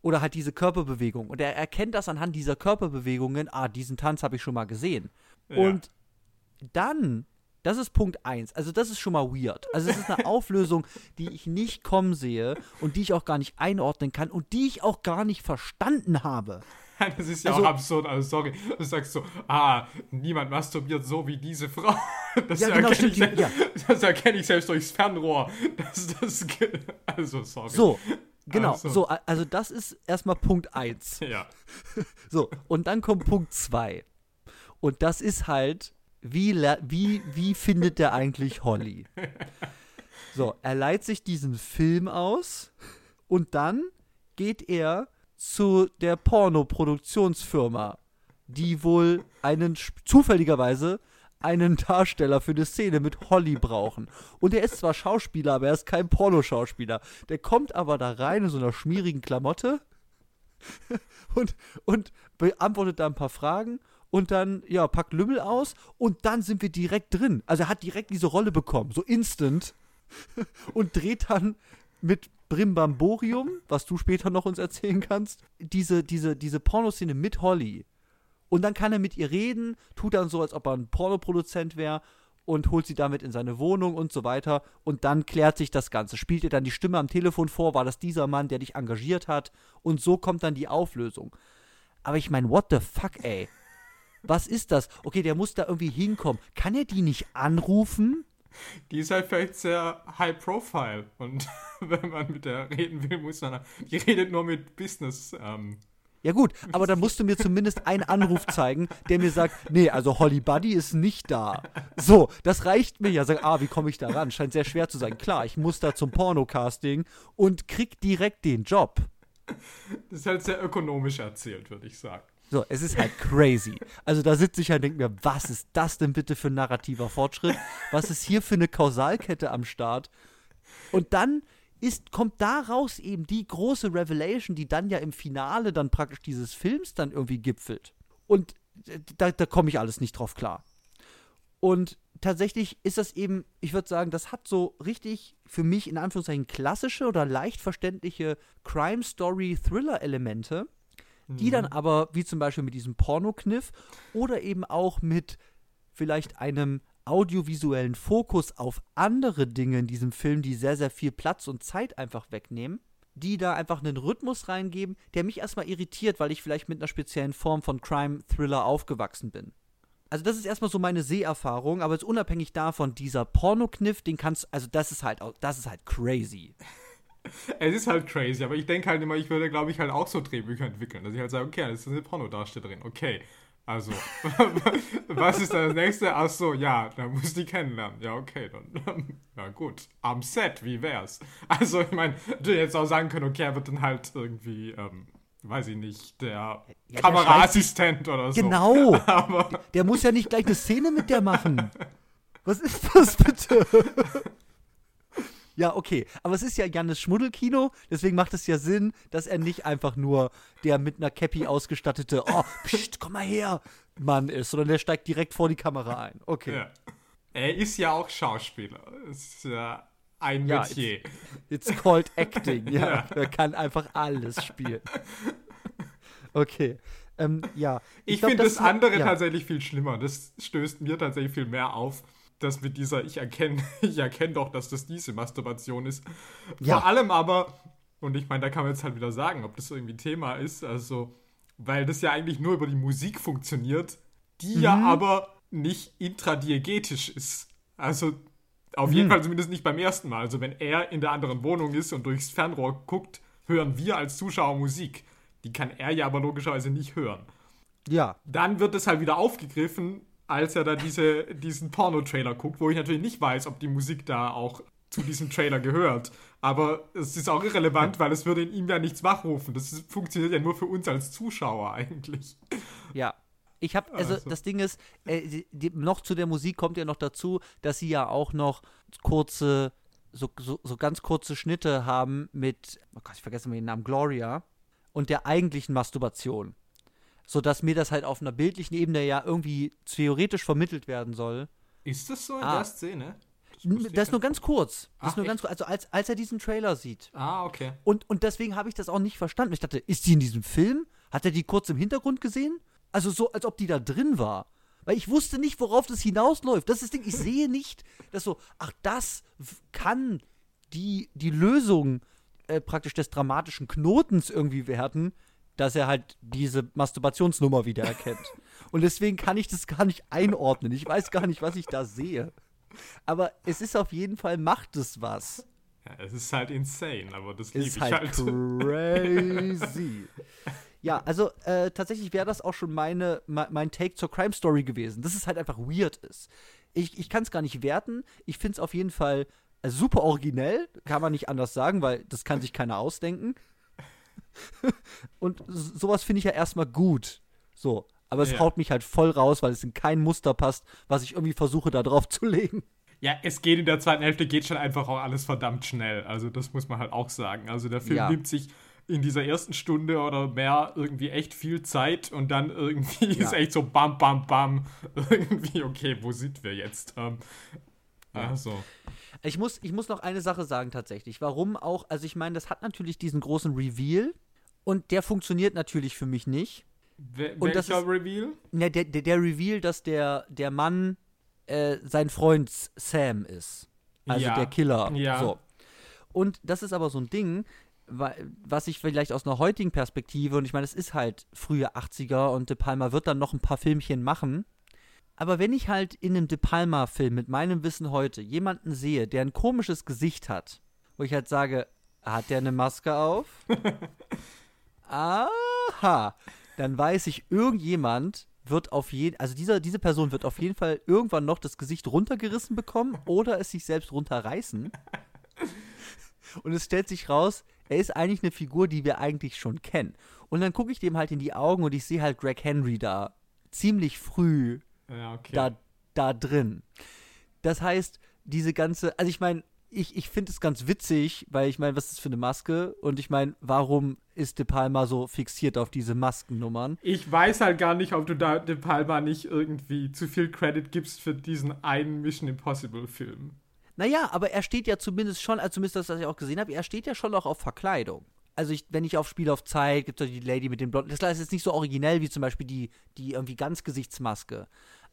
Oder halt diese Körperbewegung. Und er erkennt das anhand dieser Körperbewegungen, ah, diesen Tanz habe ich schon mal gesehen. Ja. Und dann, das ist Punkt 1. Also, das ist schon mal weird. Also, es ist eine Auflösung, die ich nicht kommen sehe und die ich auch gar nicht einordnen kann und die ich auch gar nicht verstanden habe. Das ist ja Also- auch absurd, also sorry. Du sagst so, ah, niemand masturbiert so wie diese Frau. Das, Ja, genau, erkenne, ich, stimmt, sel- ja. das erkenne ich selbst durchs Fernrohr. Das, das, also sorry. So, genau. Ach so. Also das ist erstmal Punkt 1. Ja. So, und dann kommt Punkt 2. Und das ist halt, wie, wie, wie findet der eigentlich Holly? So, er leiht sich diesen Film aus und dann geht er zu der Pornoproduktionsfirma, die wohl einen zufälligerweise einen Darsteller für eine Szene mit Holly brauchen. Und er ist zwar Schauspieler, aber er ist kein Pornoschauspieler. Der kommt aber da rein in so einer schmierigen Klamotte und, und beantwortet da ein paar Fragen und dann, ja, packt Lümmel aus und dann sind wir direkt drin. Also er hat direkt diese Rolle bekommen, so instant und dreht dann mit Brimbamborium, was du später noch uns erzählen kannst, diese, diese, diese Pornoszene mit Holly. Und dann kann er mit ihr reden, tut dann so, als ob er ein Pornoproduzent wäre und holt sie damit in seine Wohnung und so weiter. Und dann klärt sich das Ganze. Spielt ihr dann die Stimme am Telefon vor, war das dieser Mann, der dich engagiert hat? Und so kommt dann die Auflösung. Aber ich meine, what the fuck, ey? Was ist das? Okay, der muss da irgendwie hinkommen. Kann er die nicht anrufen? Die ist halt vielleicht sehr high profile. Und wenn man mit der reden will, muss man. Die redet nur mit Business. Ähm, Ja gut, aber dann musst du mir zumindest einen Anruf zeigen, der mir sagt, nee, also Holly Buddy ist nicht da. So, das reicht mir ja. Sag, ah, wie komme ich da ran? Scheint sehr schwer zu sein. Klar, ich muss da zum Pornocasting und krieg direkt den Job. das ist halt sehr ökonomisch erzählt, würde ich sagen. So, es ist halt crazy. Also da sitze ich halt und denke mir, was ist das denn bitte für ein narrativer Fortschritt? Was ist hier für eine Kausalkette am Start? Und dann ist, kommt daraus eben die große Revelation, die dann ja im Finale dann praktisch dieses Films dann irgendwie gipfelt. Und äh, da, da komme ich alles nicht drauf klar. Und tatsächlich ist das eben, ich würde sagen, das hat so richtig für mich in Anführungszeichen klassische oder leicht verständliche Crime-Story-Thriller-Elemente, die dann aber, wie zum Beispiel mit diesem Pornokniff oder eben auch mit vielleicht einem audiovisuellen Fokus auf andere Dinge in diesem Film, die sehr, sehr viel Platz und Zeit einfach wegnehmen, die da einfach einen Rhythmus reingeben, der mich erstmal irritiert, weil ich vielleicht mit einer speziellen Form von Crime-Thriller aufgewachsen bin. Also das ist erstmal so meine Seherfahrung, aber jetzt unabhängig davon, dieser Pornokniff, den kannst also das ist halt, au- das ist halt crazy. Es ist halt crazy, aber ich denke halt immer, ich würde, glaube ich, halt auch so Drehbücher entwickeln. Dass ich halt sage, okay, das ist eine Pornodarstellerin, okay. Also, was ist dann das nächste? Ach so, ja, da muss die kennenlernen. Ja, okay, dann, ja gut. Am Set, wie wär's? Also, ich meine, du jetzt auch sagen können, okay, er wird dann halt irgendwie, ähm, weiß ich nicht, der der Kameraassistent oder so. Genau. Aber Der muss ja nicht gleich eine Szene mit der machen. Was ist das bitte? Ja, okay. Aber es ist ja Jannes Schmuddelkino, deswegen macht es ja Sinn, dass er nicht einfach nur der mit einer Cappy ausgestattete, oh, pst, komm mal her, Mann ist, sondern der steigt direkt vor die Kamera ein. Okay. ja. er ist ja auch Schauspieler. Ist ja ein Ja, Metier. It's called acting, ja. Ja. Er kann einfach alles spielen. Okay. Ähm, ja. Ich, glaub, finde das, ja- andere ja. tatsächlich viel schlimmer. Das stößt mir tatsächlich viel mehr auf, dass mit dieser, ich erkenne, ich erkenne doch, dass das diese Masturbation ist. Ja. Vor allem aber, und ich meine, da kann man jetzt halt wieder sagen, ob das irgendwie Thema ist, also, weil das ja eigentlich nur über die Musik funktioniert, die ja Mhm. aber nicht intradiegetisch ist. Also, auf jeden Mhm. Fall zumindest nicht beim ersten Mal. Also, wenn er in der anderen Wohnung ist und durchs Fernrohr guckt, hören wir als Zuschauer Musik. Die kann er ja aber logischerweise nicht hören Ja. dann wird es halt wieder aufgegriffen, als er da diese, diesen Porno-Trailer guckt, wo ich natürlich nicht weiß, ob die Musik da auch zu diesem Trailer gehört. Aber es ist auch irrelevant, weil es würde in ihm ja nichts wachrufen. Das ist, funktioniert ja nur für uns als Zuschauer eigentlich. Ja. Ich habe, also, also, das Ding ist, äh, die, noch zu der Musik kommt ja noch dazu, dass sie ja auch noch kurze, so, so, so ganz kurze Schnitte haben mit, oh Gott, ich vergesse mal den Namen, Gloria und der eigentlichen Masturbation. Sodass mir das halt auf einer bildlichen Ebene ja irgendwie theoretisch vermittelt werden soll. Ist das so in ah. der Szene? Das, das ist nur ganz kurz. Das Ach, ist nur ganz kurz. Also als, als er diesen Trailer sieht. Ah, okay. Und, und deswegen habe ich das auch nicht verstanden. Ich dachte, ist die in diesem Film? Hat er die kurz im Hintergrund gesehen? Also so, als ob die da drin war. Weil ich wusste nicht, worauf das hinausläuft. Das ist das Ding, ich sehe nicht, dass so, ach, das kann die, die Lösung äh, praktisch des dramatischen Knotens irgendwie werden, dass er halt diese Masturbationsnummer wiedererkennt. Und deswegen kann ich das gar nicht einordnen. Ich weiß gar nicht, was ich da sehe. Aber es ist auf jeden Fall, macht es was. Ja, es ist halt insane, aber das liebe ich halt. halt. crazy. ja, also äh, tatsächlich wäre das auch schon meine, mein Take zur Crime Story gewesen, dass es halt einfach weird ist. Ich, ich kann es gar nicht werten. Ich finde es auf jeden Fall äh, super originell, kann man nicht anders sagen, weil das kann sich keiner ausdenken. Und sowas finde ich ja erstmal gut. So, aber es ja. haut mich halt voll raus, weil es in kein Muster passt, was ich irgendwie versuche, da drauf zu legen. Ja, es geht in der zweiten Hälfte, geht schon einfach auch alles verdammt schnell. Also, das muss man halt auch sagen. Also, der Film ja. nimmt sich in dieser ersten Stunde oder mehr irgendwie echt viel Zeit und dann irgendwie ja. ist echt so bam, bam, bam. Irgendwie, okay, wo sind wir jetzt? Ähm, also. Ich muss, ich muss noch eine Sache sagen tatsächlich. Warum auch, also ich meine, das hat natürlich diesen großen Reveal und der funktioniert natürlich für mich nicht. Wel und welcher das ist, Reveal? Ne, der, der, der, Reveal, dass der, der Mann äh, sein Freund Sam ist. Also ja. der Killer. Ja. So. Und das ist aber so ein Ding, was ich vielleicht aus einer heutigen Perspektive, und ich meine, es ist halt frühe 80er und De Palma wird dann noch ein paar Filmchen machen. Aber wenn ich halt in einem De Palma-Film mit meinem Wissen heute jemanden sehe, der ein komisches Gesicht hat, wo ich halt sage, hat der eine Maske auf? Aha dann weiß ich, irgendjemand wird auf jeden, also dieser, diese Person wird auf jeden Fall irgendwann noch das Gesicht runtergerissen bekommen oder es sich selbst runterreißen. Und es stellt sich raus, er ist eigentlich eine Figur, die wir eigentlich schon kennen. Und dann gucke ich dem halt in die Augen und ich sehe halt Greg Henry da ziemlich früh ja, okay. da, da drin. Das heißt, diese ganze, also ich meine, ich, ich finde es ganz witzig, weil ich meine, was ist das für eine Maske? Und ich meine, warum ist De Palma so fixiert auf diese Maskennummern? Ich weiß halt gar nicht, ob du da De Palma nicht irgendwie zu viel Credit gibst für diesen einen Mission Impossible Film. Naja, aber er steht ja zumindest schon, also zumindest das, was ich auch gesehen habe, er steht ja schon auch auf Verkleidung. Also ich, wenn ich auf Spiel auf Zeit, gibt es die Lady mit dem Blonden. Das ist jetzt nicht so originell wie zum Beispiel die, die irgendwie Ganzgesichtsmaske.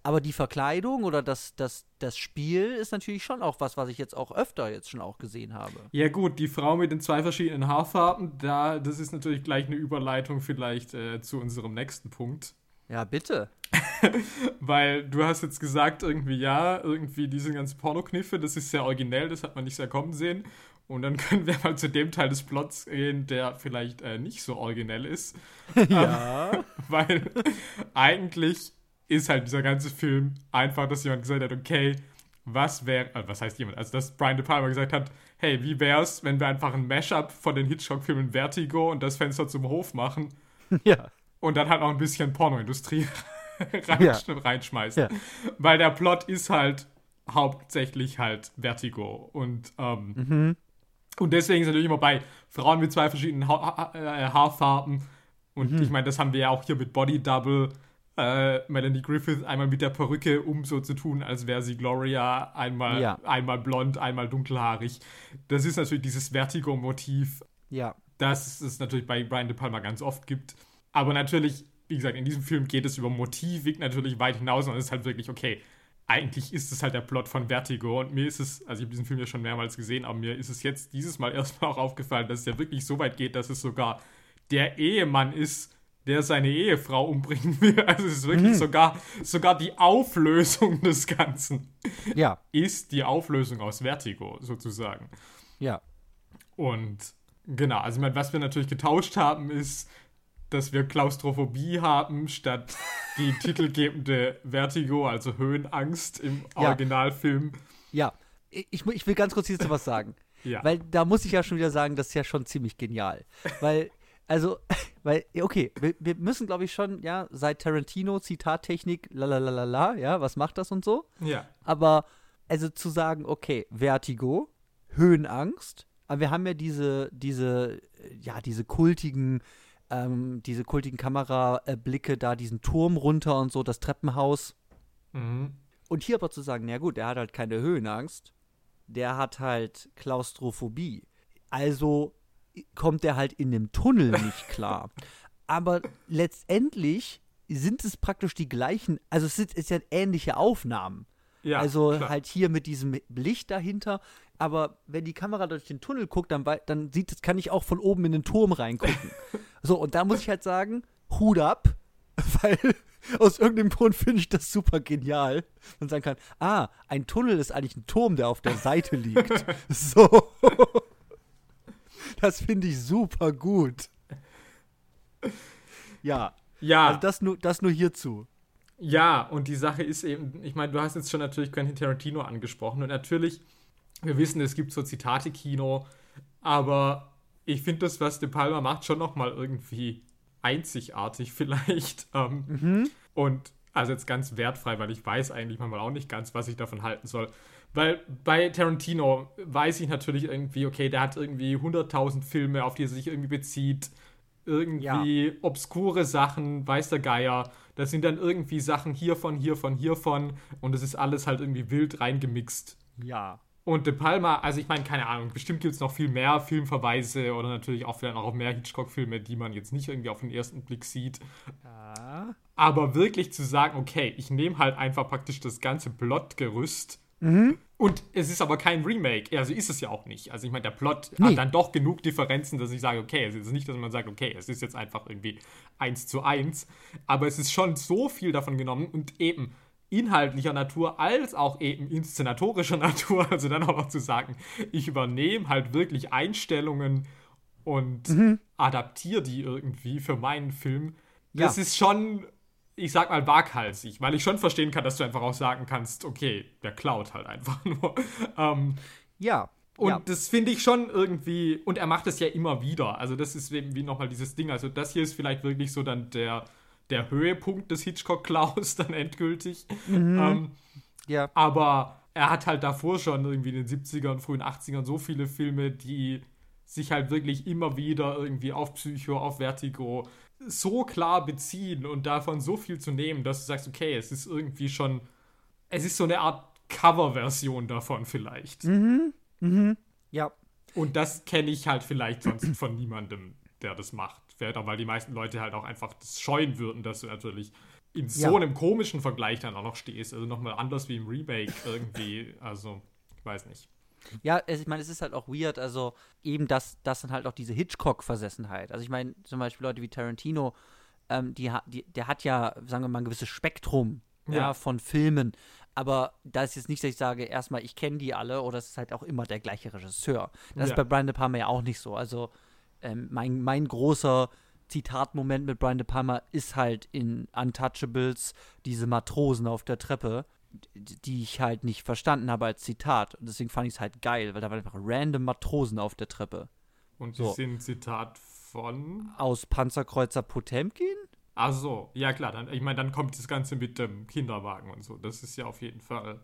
Aber die Verkleidung oder das, das, das Spiel ist natürlich schon auch was, was ich jetzt auch öfter jetzt schon auch gesehen habe. Ja gut, die Frau mit den zwei verschiedenen Haarfarben, da, das ist natürlich gleich eine Überleitung vielleicht äh, zu unserem nächsten Punkt. Ja, bitte. Weil du hast jetzt gesagt, irgendwie ja, irgendwie diese ganzen Pornokniffe, das ist sehr originell, das hat man nicht sehr kommen sehen. Und dann können wir mal zu dem Teil des Plots gehen, der vielleicht äh, nicht so originell ist. ja. Ähm, weil eigentlich ist halt dieser ganze Film einfach, dass jemand gesagt hat, okay, was wäre, also was heißt jemand, also dass Brian De Palma gesagt hat, hey, wie wär's, wenn wir einfach ein Mashup von den Hitchcock-Filmen Vertigo und das Fenster zum Hof machen? Ja. Und dann halt auch ein bisschen Pornoindustrie reinsch ja. reinschmeißen. Ja. Weil der Plot ist halt hauptsächlich halt Vertigo und ähm, mhm. und deswegen ist natürlich immer bei Frauen mit zwei verschiedenen ha ha äh, Haarfarben und mhm. ich meine, das haben wir ja auch hier mit Body Double äh, Melanie Griffith einmal mit der Perücke, um so zu tun, als wäre sie Gloria, einmal, ja. einmal blond, einmal dunkelhaarig. Das ist natürlich dieses Vertigo-Motiv, ja. das es natürlich bei Brian De Palma ganz oft gibt. Aber natürlich, wie gesagt, in diesem Film geht es über Motivik natürlich weit hinaus und es ist halt wirklich, okay, eigentlich ist es halt der Plot von Vertigo und mir ist es, also ich habe diesen Film ja schon mehrmals gesehen, aber mir ist es jetzt dieses Mal erstmal auch aufgefallen, dass es ja wirklich so weit geht, dass es sogar der Ehemann ist, der seine Ehefrau umbringen will. Also es ist wirklich mhm. sogar, sogar die Auflösung des Ganzen. Ja. Ist die Auflösung aus Vertigo, sozusagen. Ja. Und genau, also ich meine, was wir natürlich getauscht haben, ist, dass wir Klaustrophobie haben, statt die titelgebende Vertigo, also Höhenangst im ja. Originalfilm. Ja, ich, ich will ganz kurz hierzu was sagen. Ja. Weil da muss ich ja schon wieder sagen, das ist ja schon ziemlich genial. Weil, also, weil, okay, wir, wir müssen, glaube ich, schon, ja, seit Tarantino, Zitattechnik, lalalala, ja, was macht das und so. Ja. Aber, also zu sagen, okay, Vertigo, Höhenangst, aber wir haben ja diese, diese, ja, diese kultigen, ähm, diese kultigen Kamerablicke da, diesen Turm runter und so, das Treppenhaus. Mhm. Und hier aber zu sagen, na gut, der hat halt keine Höhenangst, der hat halt Klaustrophobie. Also kommt er halt in dem Tunnel nicht klar. aber letztendlich sind es praktisch die gleichen, also es sind, ist ja ähnliche Aufnahmen. Ja, also klar. halt hier mit diesem Licht dahinter. Aber wenn die Kamera durch den Tunnel guckt, dann, dann sieht es, kann ich auch von oben in den Turm reingucken. so, und da muss ich halt sagen, Hut ab, weil aus irgendeinem Grund finde ich das super genial. Man sagen kann, ah, ein Tunnel ist eigentlich ein Turm, der auf der Seite liegt. so. Das finde ich super gut. Ja, Ja, also das nur, das nur hierzu. Ja, und die Sache ist eben, ich meine, du hast jetzt schon natürlich Quentin Tarantino angesprochen und natürlich, wir wissen, es gibt so Zitate-Kino, aber ich finde das, was De Palma macht, schon nochmal irgendwie einzigartig vielleicht. Ähm, Und also jetzt ganz wertfrei, weil ich weiß eigentlich manchmal auch nicht ganz, was ich davon halten soll. Weil bei Tarantino weiß ich natürlich irgendwie, okay, der hat irgendwie 100.000 Filme, auf die er sich irgendwie bezieht. Irgendwie obskure Sachen, weiß der Geier. Das sind dann irgendwie Sachen hiervon, hiervon, hiervon. Und es ist alles halt irgendwie wild reingemixt. Ja. Und De Palma, also ich meine, keine Ahnung, bestimmt gibt es noch viel mehr Filmverweise oder natürlich auch vielleicht auch mehr Hitchcock-Filme, die man jetzt nicht irgendwie auf den ersten Blick sieht. Ja. Aber wirklich zu sagen, okay, ich nehme halt einfach praktisch das ganze Plotgerüst und es ist aber kein Remake. Also ist es ja auch nicht. Also ich meine, der Plot Nee. hat dann doch genug Differenzen, dass ich sage, okay, es ist nicht, dass man sagt, okay, es ist jetzt einfach irgendwie eins zu eins. Aber es ist schon so viel davon genommen und eben inhaltlicher Natur als auch eben inszenatorischer Natur. Also dann auch noch zu sagen, ich übernehme halt wirklich Einstellungen und adaptiere die irgendwie für meinen Film. Das Ja. ist schon, ich sag mal, waghalsig, weil ich schon verstehen kann, dass du einfach auch sagen kannst, okay, der klaut halt einfach nur. Ähm, Ja. und ja. das finde ich schon irgendwie, und er macht es ja immer wieder. Also das ist eben wie nochmal dieses Ding. Also das hier ist vielleicht wirklich so dann der, der Höhepunkt des Hitchcock-Klaus dann endgültig. Ähm, ja. aber er hat halt davor schon irgendwie in den 70ern, frühen 80ern so viele Filme, die sich halt wirklich immer wieder irgendwie auf Psycho, auf Vertigo so klar beziehen und davon so viel zu nehmen, dass du sagst, okay, es ist irgendwie schon, es ist so eine Art Coverversion davon vielleicht. Ja. Und das kenne ich halt vielleicht sonst von niemandem, der das macht. Vielleicht auch, weil die meisten Leute halt auch einfach das scheuen würden, dass du natürlich in so Ja. einem komischen Vergleich dann auch noch stehst. Also nochmal anders wie im Remake irgendwie. Also, ich weiß nicht. Ja, es, ich meine, es ist halt auch weird, also eben das, das dann halt auch diese Hitchcock-Versessenheit. Also ich meine, zum Beispiel Leute wie Tarantino, ähm, die, die, der hat ja, sagen wir mal, ein gewisses Spektrum ja. Ja. von Filmen. Aber da ist jetzt nicht, dass ich sage, erstmal, ich kenne die alle oder es ist halt auch immer der gleiche Regisseur. Das ist Ja. bei Brian De Palma ja auch nicht so. Also ähm, mein, mein großer Zitatmoment mit Brian De Palma ist halt in Untouchables diese Matrosen auf der Treppe, die ich halt nicht verstanden habe als Zitat. Und deswegen fand ich es halt geil, weil da waren einfach random Matrosen auf der Treppe. Und die So. sind Zitat von. Aus Panzerkreuzer Potemkin? Ach so, ja klar. Dann, ich meine, dann kommt das Ganze mit dem Kinderwagen und so. Das ist ja auf jeden Fall.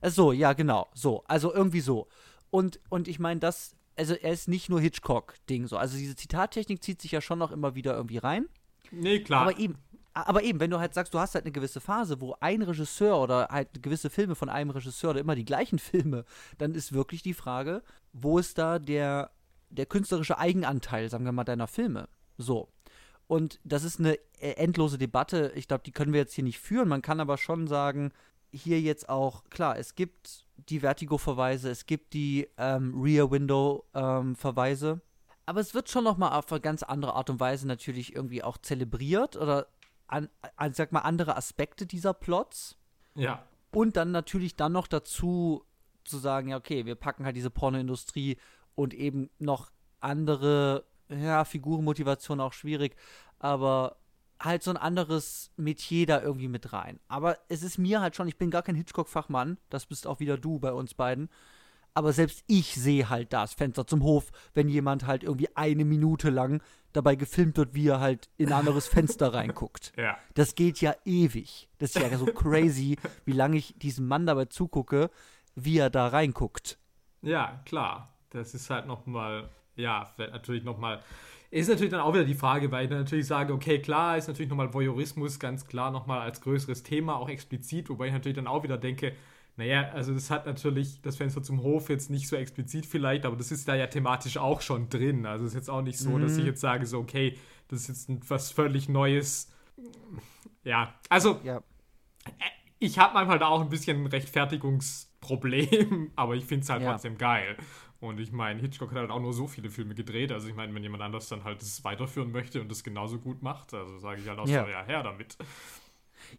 Ach So, ja, genau. So, also irgendwie so. Und, und ich meine, das, also er ist nicht nur Hitchcock-Ding so. Also diese Zitattechnik zieht sich ja schon noch immer wieder irgendwie rein. Nee, klar. Aber eben, aber eben, wenn du halt sagst, du hast halt eine gewisse Phase, wo ein Regisseur oder halt gewisse Filme von einem Regisseur oder immer die gleichen Filme, dann ist wirklich die Frage, wo ist da der, der künstlerische Eigenanteil, sagen wir mal, deiner Filme? So. Und das ist eine äh, endlose Debatte. Ich glaube, die können wir jetzt hier nicht führen. Man kann aber schon sagen, hier jetzt auch, klar, es gibt die Vertigo-Verweise, es gibt die ähm, Rear-Window-Verweise. aber es wird schon noch mal auf eine ganz andere Art und Weise natürlich irgendwie auch zelebriert oder an, an sag mal andere Aspekte dieser Plots ja. und dann natürlich dann noch dazu zu sagen, ja okay, wir packen halt diese Pornoindustrie und eben noch andere ja, Figurenmotivation auch schwierig, aber halt so ein anderes Metier da irgendwie mit rein. Aber es ist mir halt schon, ich bin gar kein Hitchcock-Fachmann, das bist auch wieder du bei uns beiden. Aber selbst ich sehe halt das Fenster zum Hof, wenn jemand halt irgendwie eine Minute lang dabei gefilmt wird, wie er halt in ein anderes Fenster reinguckt. Ja. Das geht ja ewig. Das ist ja so crazy, wie lange ich diesem Mann dabei zugucke, wie er da reinguckt. Ja, klar. Das ist halt nochmal, ja, natürlich nochmal. Ist natürlich dann auch wieder die Frage, weil ich dann natürlich sage, okay, klar, ist natürlich nochmal Voyeurismus ganz klar nochmal als größeres Thema, auch explizit, wobei ich natürlich dann auch wieder denke, naja, also das hat natürlich das Fenster zum Hof jetzt nicht so explizit vielleicht, aber das ist da ja thematisch auch schon drin. Also es ist jetzt auch nicht so, mhm. dass ich jetzt sage, so, okay, das ist jetzt was völlig Neues. Ja, also ja. ich habe manchmal da auch ein bisschen ein Rechtfertigungsproblem, aber ich finde es halt ja. trotzdem geil. Und ich meine, Hitchcock hat halt auch nur so viele Filme gedreht. Also ich meine, wenn jemand anders dann halt das weiterführen möchte und das genauso gut macht, also sage ich halt auch ja. so, ja, her damit.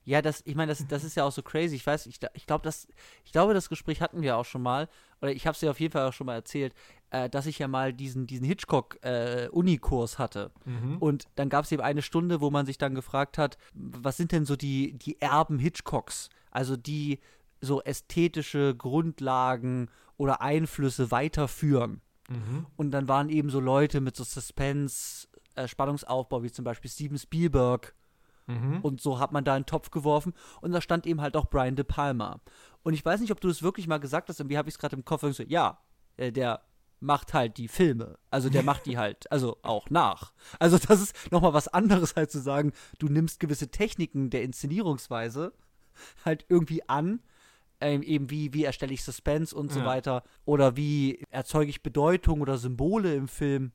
Ja, das, ich meine, das, das ist ja auch so crazy. Ich weiß, ich, ich glaube, das, ich glaube, das Gespräch hatten wir auch schon mal, oder ich habe es dir auf jeden Fall auch schon mal erzählt, äh, dass ich ja mal diesen, diesen Hitchcock-Unikurs äh, hatte. Mhm. Und dann gab es eben eine Stunde, wo man sich dann gefragt hat, was sind denn so die, die Erben Hitchcocks? Also die so ästhetische Grundlagen oder Einflüsse weiterführen. Mhm. Und dann waren eben so Leute mit so Suspense, äh, Spannungsaufbau, wie zum Beispiel Steven Spielberg. Mhm. Und so hat man da einen Topf geworfen. Und da stand eben halt auch Brian De Palma. Und ich weiß nicht, ob du das wirklich mal gesagt hast, irgendwie habe ich es gerade im Kopf. So, ja, äh, der macht halt die Filme. Also der macht die halt, also auch nach. Also das ist nochmal was anderes halt zu sagen, du nimmst gewisse Techniken der Inszenierungsweise halt irgendwie an ähm, eben wie, wie erstelle ich Suspense und so ja. weiter. Oder wie erzeuge ich Bedeutung oder Symbole im Film.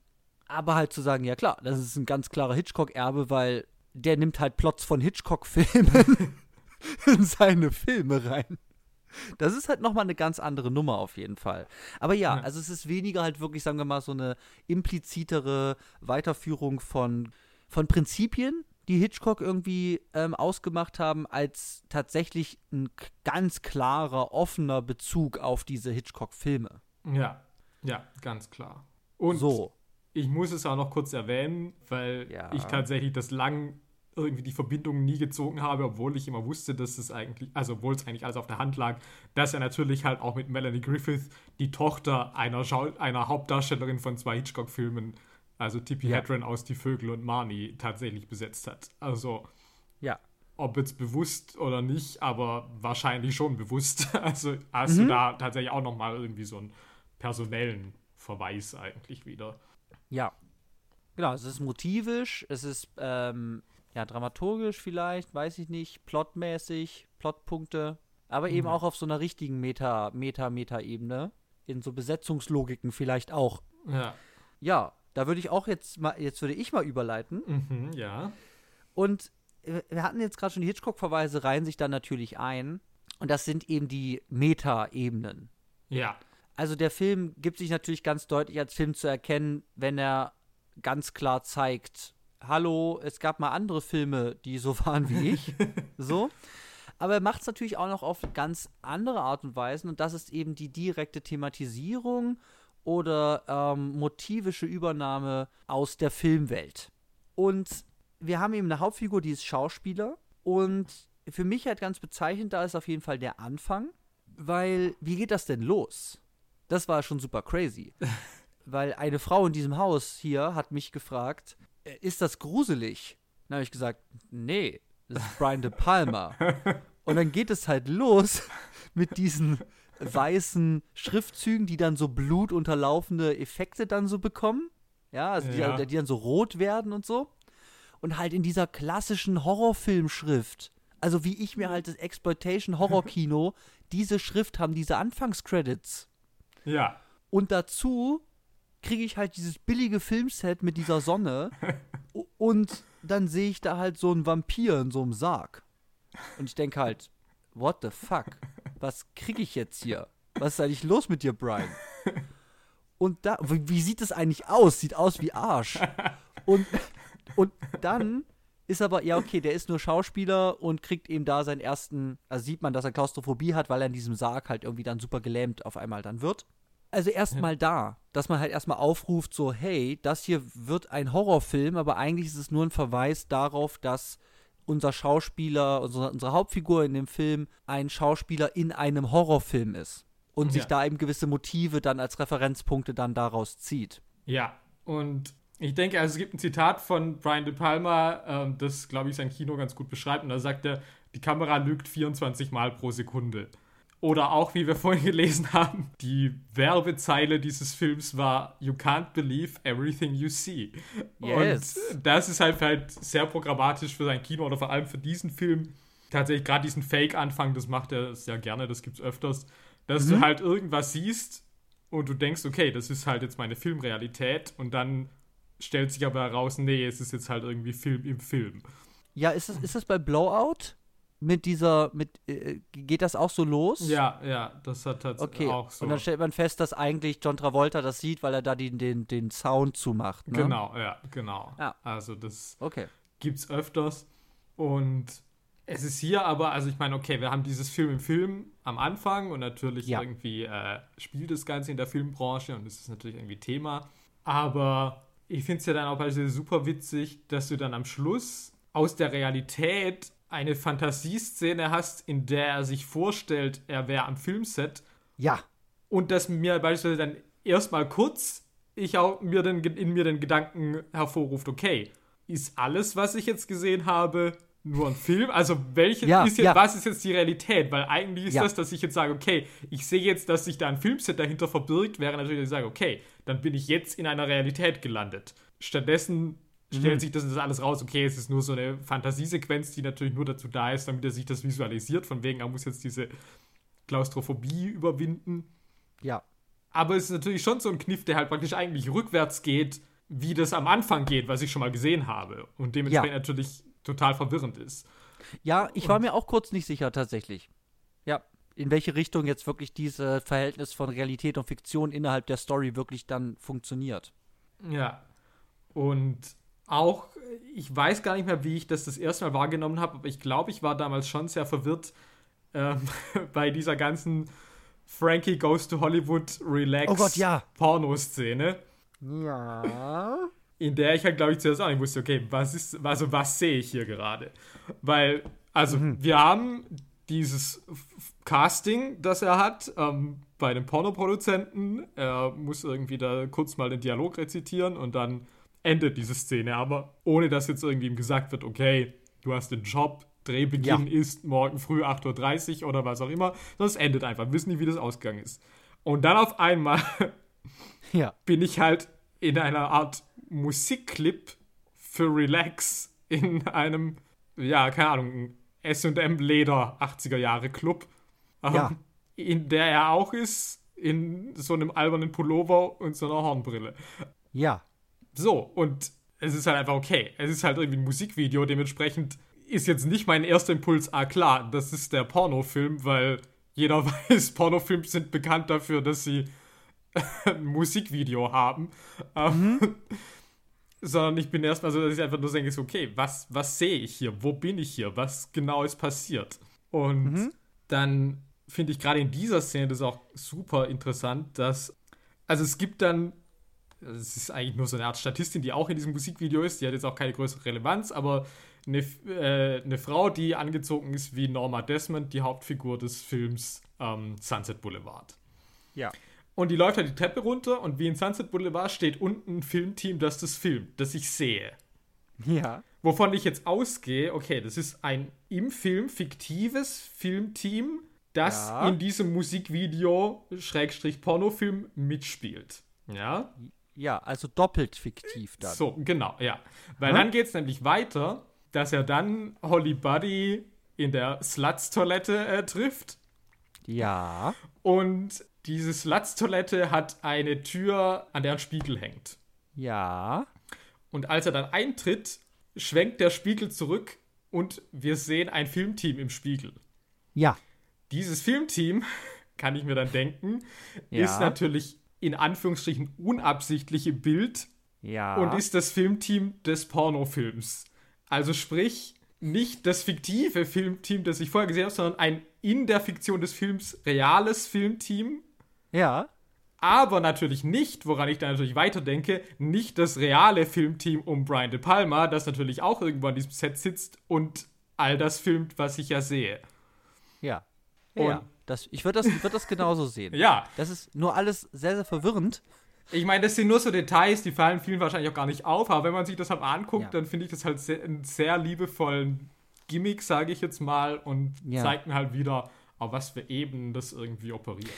Aber halt zu sagen, ja klar, das ist ein ganz klarer Hitchcock-Erbe, weil der nimmt halt Plots von Hitchcock-Filmen in seine Filme rein. Das ist halt nochmal eine ganz andere Nummer auf jeden Fall. Aber ja, ja, also es ist weniger halt wirklich, sagen wir mal, so eine implizitere Weiterführung von, von Prinzipien, die Hitchcock irgendwie ähm, ausgemacht haben, als tatsächlich ein ganz klarer, offener Bezug auf diese Hitchcock-Filme. Ja, ja, ganz klar. Und so. Ich muss es auch noch kurz erwähnen, weil ja. ich tatsächlich das lang irgendwie die Verbindung nie gezogen habe, obwohl ich immer wusste, dass es eigentlich, also obwohl es eigentlich alles auf der Hand lag, dass er natürlich halt auch mit Melanie Griffith die Tochter einer, Schau einer Hauptdarstellerin von zwei Hitchcock-Filmen also Tippi ja. Hedren aus Die Vögel und Marnie tatsächlich besetzt hat. Also, ja. Ob jetzt bewusst oder nicht, aber wahrscheinlich schon bewusst. Also hast mhm. du da tatsächlich auch nochmal irgendwie so einen personellen Verweis eigentlich wieder. Ja. Genau, es ist motivisch, es ist ähm, ja dramaturgisch vielleicht, weiß ich nicht, plotmäßig, Plotpunkte, aber mhm. eben auch auf so einer richtigen Meta, Meta, Meta-Ebene. In so Besetzungslogiken vielleicht auch. Ja. Ja, da würde ich auch jetzt mal, jetzt würde ich mal überleiten. Mhm, ja. Und äh, wir hatten jetzt gerade schon die Hitchcock-Verweise, reihen sich dann natürlich ein. Und das sind eben die Meta-Ebenen. Ja. Also der Film gibt sich natürlich ganz deutlich als Film zu erkennen, wenn er ganz klar zeigt, hallo, es gab mal andere Filme, die so waren wie ich. so. Aber er macht es natürlich auch noch auf ganz andere Art und Weise. Und das ist eben die direkte Thematisierung oder ähm, motivische Übernahme aus der Filmwelt. Und wir haben eben eine Hauptfigur, die ist Schauspieler. Und für mich halt ganz bezeichnend, da ist auf jeden Fall der Anfang. Weil, wie geht das denn los? Das war schon super crazy. weil eine Frau in diesem Haus hier hat mich gefragt, äh, ist das gruselig? Dann habe ich gesagt, nee, das ist Brian De Palma. Und dann geht es halt los mit diesen weißen Schriftzügen, die dann so blutunterlaufende Effekte dann so bekommen. Ja, also ja. Die, die dann so rot werden und so. Und halt in dieser klassischen Horrorfilmschrift. Also wie ich mir halt das Exploitation-Horror-Kino, diese Schrift haben, diese Anfangscredits. Ja. Und dazu kriege ich halt dieses billige Filmset mit dieser Sonne und dann sehe ich da halt so einen Vampir in so einem Sarg. Und ich denke halt, what the fuck? was kriege ich jetzt hier? Was ist eigentlich los mit dir, Brian? Und da, wie sieht es eigentlich aus? Sieht aus wie Arsch. Und, und dann ist aber, ja, okay, der ist nur Schauspieler und kriegt eben da seinen ersten, also sieht man, dass er Klaustrophobie hat, weil er in diesem Sarg halt irgendwie dann super gelähmt auf einmal dann wird. Also erstmal ja. da, dass man halt erstmal aufruft, so, hey, das hier wird ein Horrorfilm, aber eigentlich ist es nur ein Verweis darauf, dass unser Schauspieler, unsere, unsere Hauptfigur in dem Film ein Schauspieler in einem Horrorfilm ist. und sich Ja. da eben gewisse Motive dann als Referenzpunkte dann daraus zieht. Ja, und ich denke, also es gibt ein Zitat von Brian De Palma, ähm, das, glaube ich, sein Kino ganz gut beschreibt. Und da sagt er, die Kamera lügt 24 Mal pro Sekunde. Oder auch, wie wir vorhin gelesen haben, die Werbezeile dieses Films war You can't believe everything you see. Yes. Und das ist halt, halt sehr programmatisch für sein Kino oder vor allem für diesen Film. Tatsächlich gerade diesen Fake-Anfang, das macht er sehr gerne, das gibt's öfters. Dass du halt irgendwas siehst und du denkst, okay, das ist halt jetzt meine Filmrealität und dann stellt sich aber heraus, nee, es ist jetzt halt irgendwie Film im Film. Ja, ist es, ist es bei Blowout? Mit dieser, mit, äh, geht das auch so los? Ja, ja, das hat tatsächlich Okay, auch so. und dann stellt man fest, dass eigentlich John Travolta das sieht, weil er da den, den, den Sound zumacht. Ne? Genau, ja, genau. Ja. Also das Okay. gibt's öfters. Und es ist hier aber, also ich meine, okay, wir haben dieses Film im Film am Anfang und natürlich Ja. irgendwie äh, spielt das Ganze in der Filmbranche und es ist natürlich irgendwie Thema. Aber ich finde es ja dann auch beispielsweise super witzig, dass du dann am Schluss aus der Realität eine Fantasieszene hast, in der er sich vorstellt, er wäre am Filmset Ja, und dass mir beispielsweise dann erstmal kurz ich auch mir den, in mir den Gedanken hervorruft, okay, ist alles, was ich jetzt gesehen habe, nur ein Film? Also welche Ja, ist jetzt, ja. was ist jetzt die Realität? Weil eigentlich ist Ja. das, dass ich jetzt sage, okay, ich sehe jetzt, dass sich da ein Filmset dahinter verbirgt, wäre natürlich, dass ich sage, okay, dann bin ich jetzt in einer Realität gelandet. Stattdessen Mhm. stellt sich das, das alles raus, okay, es ist nur so eine Fantasiesequenz, die natürlich nur dazu da ist, damit er sich das visualisiert, von wegen, er muss jetzt diese Klaustrophobie überwinden. ja. Aber es ist natürlich schon so ein Kniff, der halt praktisch eigentlich rückwärts geht, wie das am Anfang geht, was ich schon mal gesehen habe. Und dementsprechend Ja. natürlich total verwirrend ist. Ja, ich war mir auch kurz nicht sicher tatsächlich. In welche Richtung jetzt wirklich dieses Verhältnis von Realität und Fiktion innerhalb der Story wirklich dann funktioniert. Ja. Und auch, ich weiß gar nicht mehr, wie ich das das erste Mal wahrgenommen habe, aber ich glaube, ich war damals schon sehr verwirrt ähm, bei dieser ganzen Frankie Goes to Hollywood Relax Oh Gott, ja. Pornoszene. Ja. in der ich halt, glaube ich, zuerst auch nicht wusste, okay, was ist, also was sehe ich hier gerade? Weil, also, wir haben dieses Casting, das er hat, ähm, bei dem Pornoproduzenten. Er muss irgendwie da kurz mal den Dialog rezitieren und dann endet diese Szene, aber ohne dass jetzt irgendwie ihm gesagt wird, okay, du hast den Job, Drehbeginn ist morgen früh 8.30 Uhr oder was auch immer, sondern es endet einfach. Wir wissen nicht, wie das ausgegangen ist. Und dann auf einmal Ja. bin ich halt in einer Art Musikclip für Relax in einem, ja, keine Ahnung, SM Leder 80er Jahre Club, ähm, Ja. in der er auch ist, in so einem albernen Pullover und so einer Hornbrille. Ja. So, und es ist halt einfach okay. Es ist halt irgendwie ein Musikvideo, dementsprechend ist jetzt nicht mein erster Impuls, ah klar, das ist der Pornofilm, weil jeder weiß, Pornofilme sind bekannt dafür, dass sie ein Musikvideo haben. Ähm, Sondern ich bin erstmal so, dass ich einfach nur denke, okay, was, was sehe ich hier? Wo bin ich hier? Was genau ist passiert? Und dann finde ich gerade in dieser Szene das auch super interessant, dass, also es gibt dann es ist eigentlich nur so eine Art Statistin, die auch in diesem Musikvideo ist. Die hat jetzt auch keine größere Relevanz, aber eine, äh, eine Frau, die angezogen ist wie Norma Desmond, die Hauptfigur des Films ähm, Sunset Boulevard. Ja. Und die läuft halt die Treppe runter und wie in Sunset Boulevard steht unten ein Filmteam, das das filmt, das ich sehe. Ja. Wovon ich jetzt ausgehe, okay, das ist ein im Film fiktives Filmteam, das Ja. in diesem Musikvideo Schrägstrich Pornofilm mitspielt. Ja? Ja, also doppelt fiktiv dann. So, genau, ja. Weil Hm? dann geht es nämlich weiter, dass er dann Holly Buddy in der Sluts-Toilette äh, trifft. Ja. Und diese Sluts-Toilette hat eine Tür, an der ein Spiegel hängt. Ja. Und als er dann eintritt, schwenkt der Spiegel zurück und wir sehen ein Filmteam im Spiegel. Ja. Dieses Filmteam, kann ich mir dann denken, Ja. ist natürlich in Anführungsstrichen unabsichtlich im Bild Ja. und ist das Filmteam des Pornofilms. Also sprich, nicht das fiktive Filmteam, das ich vorher gesehen habe, sondern ein in der Fiktion des Films reales Filmteam. Ja. Aber natürlich nicht, woran ich dann natürlich weiterdenke, nicht das reale Filmteam um Brian De Palma, das natürlich auch irgendwo an diesem Set sitzt und all das filmt, was ich ja sehe. Ja. Und ja. Das, ich würde das, würd das genauso sehen. Ja. Das ist nur alles sehr, sehr verwirrend. Ich meine, das sind nur so Details, die fallen vielen wahrscheinlich auch gar nicht auf, aber wenn man sich das halt anguckt, Ja. dann finde ich das halt sehr, einen sehr liebevollen Gimmick, sage ich jetzt mal, und Ja. zeigt mir halt wieder, auf was für Ebenen das irgendwie operiert.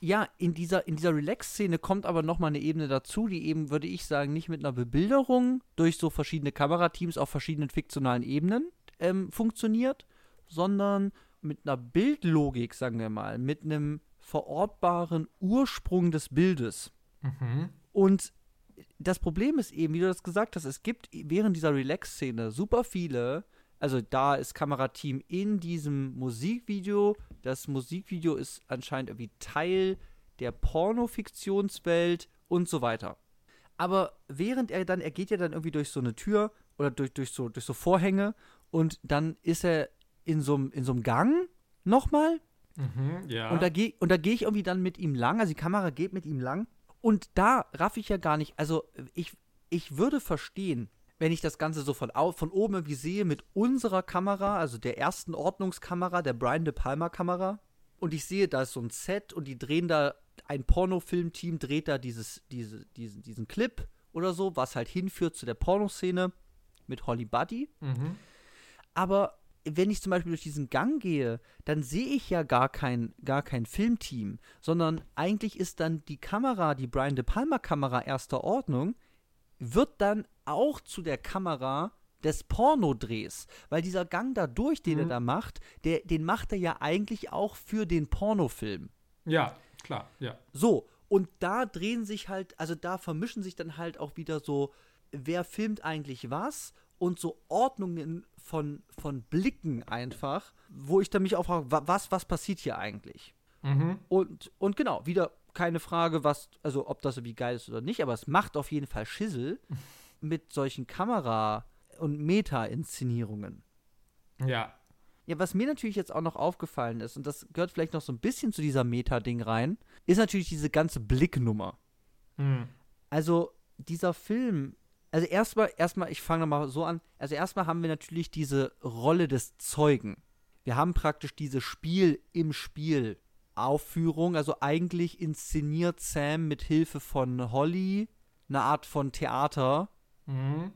Ja, in dieser, in dieser Relax-Szene kommt aber noch mal eine Ebene dazu, die eben, würde ich sagen, nicht mit einer Bebilderung durch so verschiedene Kamerateams auf verschiedenen fiktionalen Ebenen ähm, funktioniert, sondern mit einer Bildlogik, sagen wir mal, mit einem verortbaren Ursprung des Bildes. Und das Problem ist eben, wie du das gesagt hast, es gibt während dieser Relax-Szene super viele, also da ist Kamerateam in diesem Musikvideo. Das Musikvideo ist anscheinend irgendwie Teil der Pornofiktionswelt und so weiter. Aber während er dann, er geht ja dann irgendwie durch so eine Tür oder durch, durch, so, durch so Vorhänge und dann ist er in so einem in so einem Gang nochmal Mhm, ja. und da gehe und da gehe ich irgendwie dann mit ihm lang, also die Kamera geht mit ihm lang und da raff ich ja gar nicht, also ich, ich würde verstehen, wenn ich das Ganze so von, von oben irgendwie sehe mit unserer Kamera, also der ersten Ordnungskamera, der Brian De Palma Kamera und ich sehe, da ist so ein Set und die drehen da, ein Pornofilmteam dreht da dieses, diese, diesen, diesen Clip oder so, was halt hinführt zu der Pornoszene mit Holly Buddy. mhm. Aber wenn ich zum Beispiel durch diesen Gang gehe, dann sehe ich ja gar kein, gar kein Filmteam, sondern eigentlich ist dann die Kamera, die Brian De Palma Kamera erster Ordnung, wird dann auch zu der Kamera des Pornodrehs, weil dieser Gang da durch, den er da macht, der, den macht er ja eigentlich auch für den Pornofilm. Ja, klar, ja. So, und da drehen sich halt, also da vermischen sich dann halt auch wieder so, wer filmt eigentlich was und so Ordnungen von, von Blicken einfach, wo ich dann mich auch frage, wa- was, was passiert hier eigentlich? Mhm. Und, und genau, wieder keine Frage, was, also ob das irgendwie geil ist oder nicht, aber es macht auf jeden Fall Schissel mit solchen Kamera- und Meta-Inszenierungen. Ja. Ja, was mir natürlich jetzt auch noch aufgefallen ist, und das gehört vielleicht noch so ein bisschen zu dieser Meta-Ding rein, ist natürlich diese ganze Blicknummer. Mhm. Also, dieser Film, also erstmal, erstmal, ich fange mal so an. Also erstmal haben wir natürlich diese Rolle des Zeugen. Wir haben praktisch diese Spiel im Spiel Aufführung, also eigentlich inszeniert Sam mit Hilfe von Holly eine Art von Theater Mhm.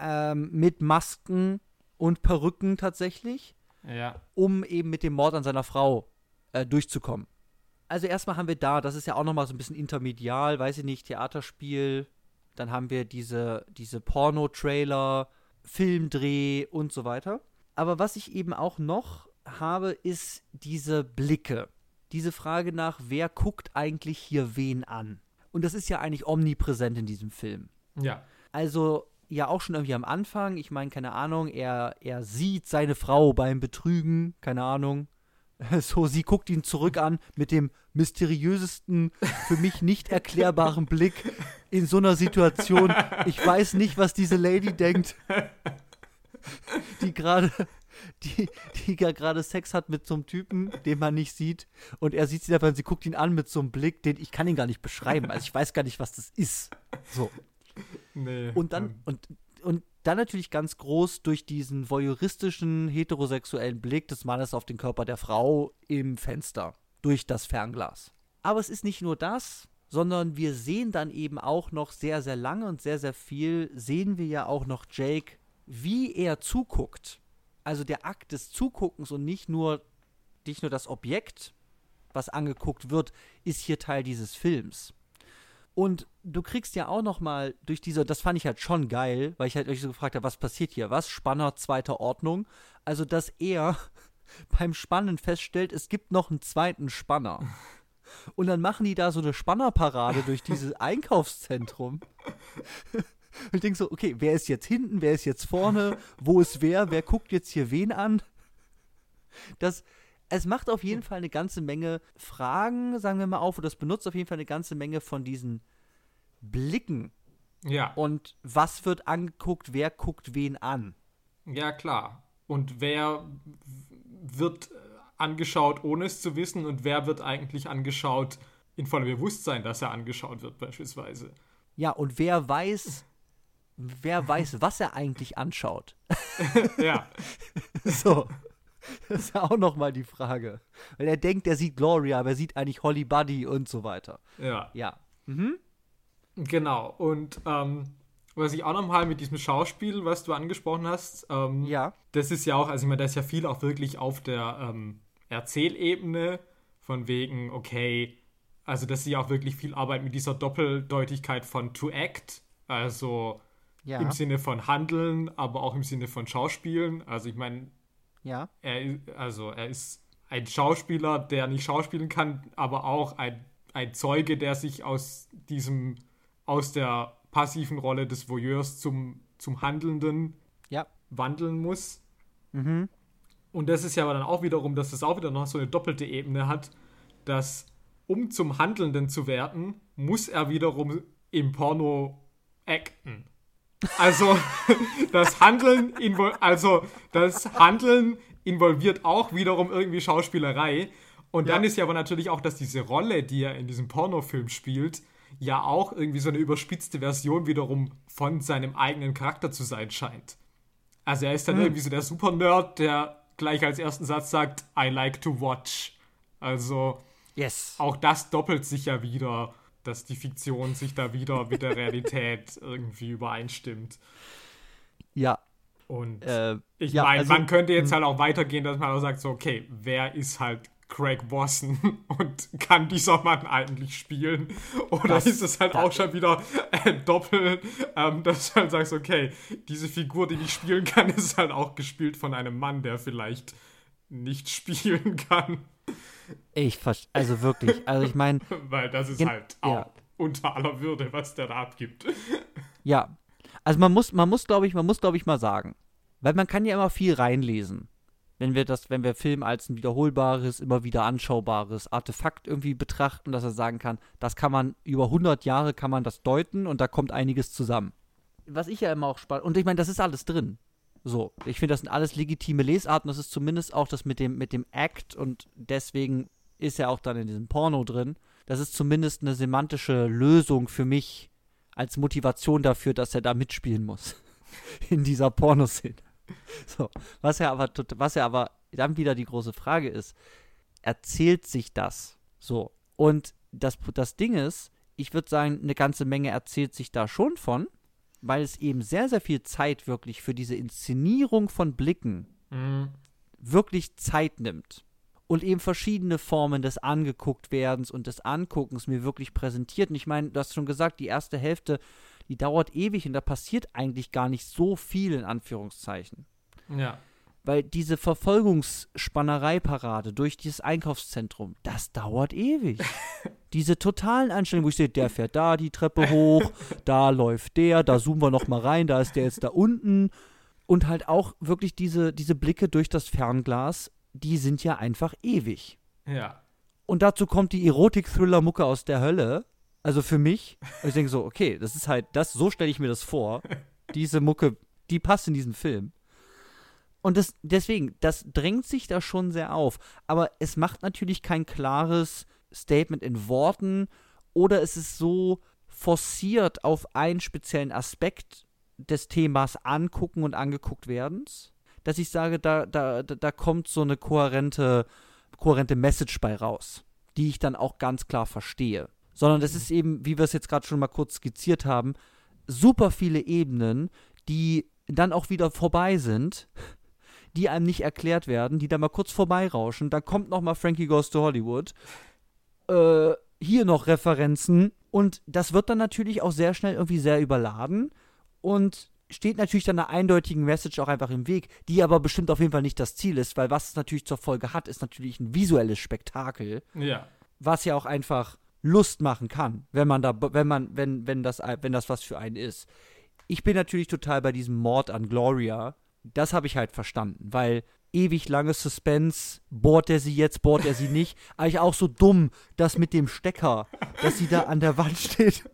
ähm, mit Masken und Perücken tatsächlich Ja. um eben mit dem Mord an seiner Frau äh, durchzukommen. Also erstmal haben wir da, das ist ja auch nochmal so ein bisschen intermedial, weiß ich nicht, Theaterspiel, dann haben wir diese, diese Porno-Trailer, Filmdreh und so weiter. Aber was ich eben auch noch habe, ist diese Blicke. Diese Frage nach, wer guckt eigentlich hier wen an? Und das ist ja eigentlich omnipräsent in diesem Film. Ja. Also ja auch schon irgendwie am Anfang, ich meine, keine Ahnung, er, er sieht seine Frau beim Betrügen, keine Ahnung. So, sie guckt ihn zurück an mit dem mysteriösesten, für mich nicht erklärbaren Blick in so einer Situation. Ich weiß nicht, was diese Lady denkt, die gerade, die, die ja gerade Sex hat mit so einem Typen, den man nicht sieht. Und er sieht sie dabei und sie guckt ihn an mit so einem Blick, den ich kann ihn gar nicht beschreiben. Also ich weiß gar nicht, was das ist. So. Nee. Und dann, und, und dann natürlich ganz groß durch diesen voyeuristischen, heterosexuellen Blick des Mannes auf den Körper der Frau im Fenster, durch das Fernglas. Aber es ist nicht nur das, sondern wir sehen dann eben auch noch sehr, sehr lange und sehr, sehr viel, sehen wir ja auch noch Jake, wie er zuguckt. Also der Akt des Zuguckens und nicht nur, nicht nur das Objekt, was angeguckt wird, ist hier Teil dieses Films. Und du kriegst ja auch noch mal durch diese, das fand ich halt schon geil, weil ich halt euch so gefragt habe, was passiert hier? Was? Spanner zweiter Ordnung. Also, dass er beim Spannen feststellt, es gibt noch einen zweiten Spanner. Und dann machen die da so eine Spannerparade durch dieses Einkaufszentrum. Und ich denke so, okay, wer ist jetzt hinten, wer ist jetzt vorne, wo ist wer, wer guckt jetzt hier wen an? Das, es macht auf jeden Fall eine ganze Menge Fragen, sagen wir mal auf, und das benutzt auf jeden Fall eine ganze Menge von diesen Blicken. ja. Und was wird angeguckt, wer guckt wen an? Ja, klar. Und wer wird angeschaut, ohne es zu wissen, und wer wird eigentlich angeschaut in vollem Bewusstsein, dass er angeschaut wird, beispielsweise. Ja, und wer weiß, wer weiß, was er eigentlich anschaut. ja. so. Das ist ja auch nochmal die Frage. Weil er denkt, er sieht Gloria, aber er sieht eigentlich Holly Buddy und so weiter. Ja. Ja. Mhm. Genau. Und ähm, was ich auch nochmal mit diesem Schauspiel, was du angesprochen hast, ähm, Ja. das ist ja auch, also ich meine, da ist ja viel auch wirklich auf der ähm, Erzählebene, von wegen, okay, also dass sie auch wirklich viel Arbeit mit dieser Doppeldeutigkeit von to act, also Ja. im Sinne von Handeln, aber auch im Sinne von Schauspielen. Also ich meine, Ja. er, also er ist ein Schauspieler, der nicht schauspielen kann, aber auch ein, ein Zeuge, der sich aus diesem, aus der passiven Rolle des Voyeurs zum, zum Handelnden Ja. wandeln muss. Mhm. Und das ist ja aber dann auch wiederum, dass das auch wieder noch so eine doppelte Ebene hat, dass um zum Handelnden zu werden, muss er wiederum im Porno acten. Also das Handeln also das Handeln involviert auch wiederum irgendwie Schauspielerei. Und dann Ja. ist ja aber natürlich auch, dass diese Rolle, die er in diesem Pornofilm spielt, ja auch irgendwie so eine überspitzte Version wiederum von seinem eigenen Charakter zu sein scheint. Also er ist dann irgendwie so der Super-Nerd, der gleich als ersten Satz sagt, I like to watch. Also Yes. auch das doppelt sich ja wieder, dass die Fiktion sich da wieder mit der Realität irgendwie übereinstimmt. Ja. Und Äh, ich ja, meine, also- man könnte jetzt halt auch weitergehen, dass man auch sagt, so, okay, wer ist halt Craig Wasson und kann dieser Mann eigentlich spielen? Oder Das- ist es halt auch schon wieder äh, doppelt, ähm, dass du halt sagst, okay, diese Figur, die ich spielen kann, ist halt auch gespielt von einem Mann, der vielleicht nicht spielen kann, Ich verstehe. Also wirklich. Also ich meine, weil das ist halt auch ja. unter aller Würde, was der da abgibt. ja. Also man muss, man muss, glaube ich, man muss, glaube ich, mal sagen. Weil man kann ja immer viel reinlesen. Wenn wir das, wenn wir Film als ein wiederholbares, immer wieder anschaubares Artefakt irgendwie betrachten, dass er sagen kann, das kann man über 100 Jahre kann man das deuten und da kommt einiges zusammen. Was ich ja immer auch spannend, und ich meine, das ist alles drin. So, ich finde, das sind alles legitime Lesarten. Das ist zumindest auch das mit dem, mit dem Act und deswegen ist er auch dann in diesem Porno drin. Das ist zumindest eine semantische Lösung für mich als Motivation dafür, dass er da mitspielen muss. In dieser Pornoszene. So, was ja aber, was ja aber dann wieder die große Frage ist, erzählt sich das? So. Und das, das Ding ist, ich würde sagen, eine ganze Menge erzählt sich da schon von, weil es eben sehr, sehr viel Zeit wirklich für diese Inszenierung von Blicken Mhm. wirklich Zeit nimmt und eben verschiedene Formen des Angegucktwerdens und des Anguckens mir wirklich präsentiert. Und ich meine, du hast schon gesagt, die erste Hälfte, die dauert ewig und da passiert eigentlich gar nicht so viel in Anführungszeichen. Ja. Weil diese Verfolgungsspannerei-Parade durch dieses Einkaufszentrum, das dauert ewig. diese totalen Einstellungen, wo ich sehe, der fährt da die Treppe hoch, da läuft der, da zoomen wir noch mal rein, da ist der jetzt da unten. Und halt auch wirklich diese, diese Blicke durch das Fernglas, die sind ja einfach ewig. Ja. Und dazu kommt die Erotik-Thriller-Mucke aus der Hölle. Also für mich. Ich denke so, okay, das ist halt, das, so stelle ich mir das vor. Diese Mucke, die passt in diesen Film. Und das, deswegen, das drängt sich da schon sehr auf. Aber es macht natürlich kein klares Statement in Worten oder es ist so forciert auf einen speziellen Aspekt des Themas angucken und angeguckt werdens, dass ich sage, da, da, da, kommt so eine kohärente, kohärente Message bei raus, die ich dann auch ganz klar verstehe. Sondern das ist eben, wie wir es jetzt gerade schon mal kurz skizziert haben, super viele Ebenen, die dann auch wieder vorbei sind, die einem nicht erklärt werden, die da mal kurz vorbeirauschen. Da kommt noch mal Frankie Goes to Hollywood. Äh, hier noch Referenzen. Und das wird dann natürlich auch sehr schnell irgendwie sehr überladen und steht natürlich dann einer eindeutigen Message auch einfach im Weg, die aber bestimmt auf jeden Fall nicht das Ziel ist, weil was es natürlich zur Folge hat, ist natürlich ein visuelles Spektakel, Ja. was ja auch einfach Lust machen kann, wenn man da, wenn man, wenn, wenn das, wenn das was für einen ist. Ich bin natürlich total bei diesem Mord an Gloria. Das habe ich halt verstanden, weil ewig lange Suspense, bohrt er sie jetzt, bohrt er sie nicht. Eigentlich auch so dumm, das mit dem Stecker, dass sie da an der Wand steht.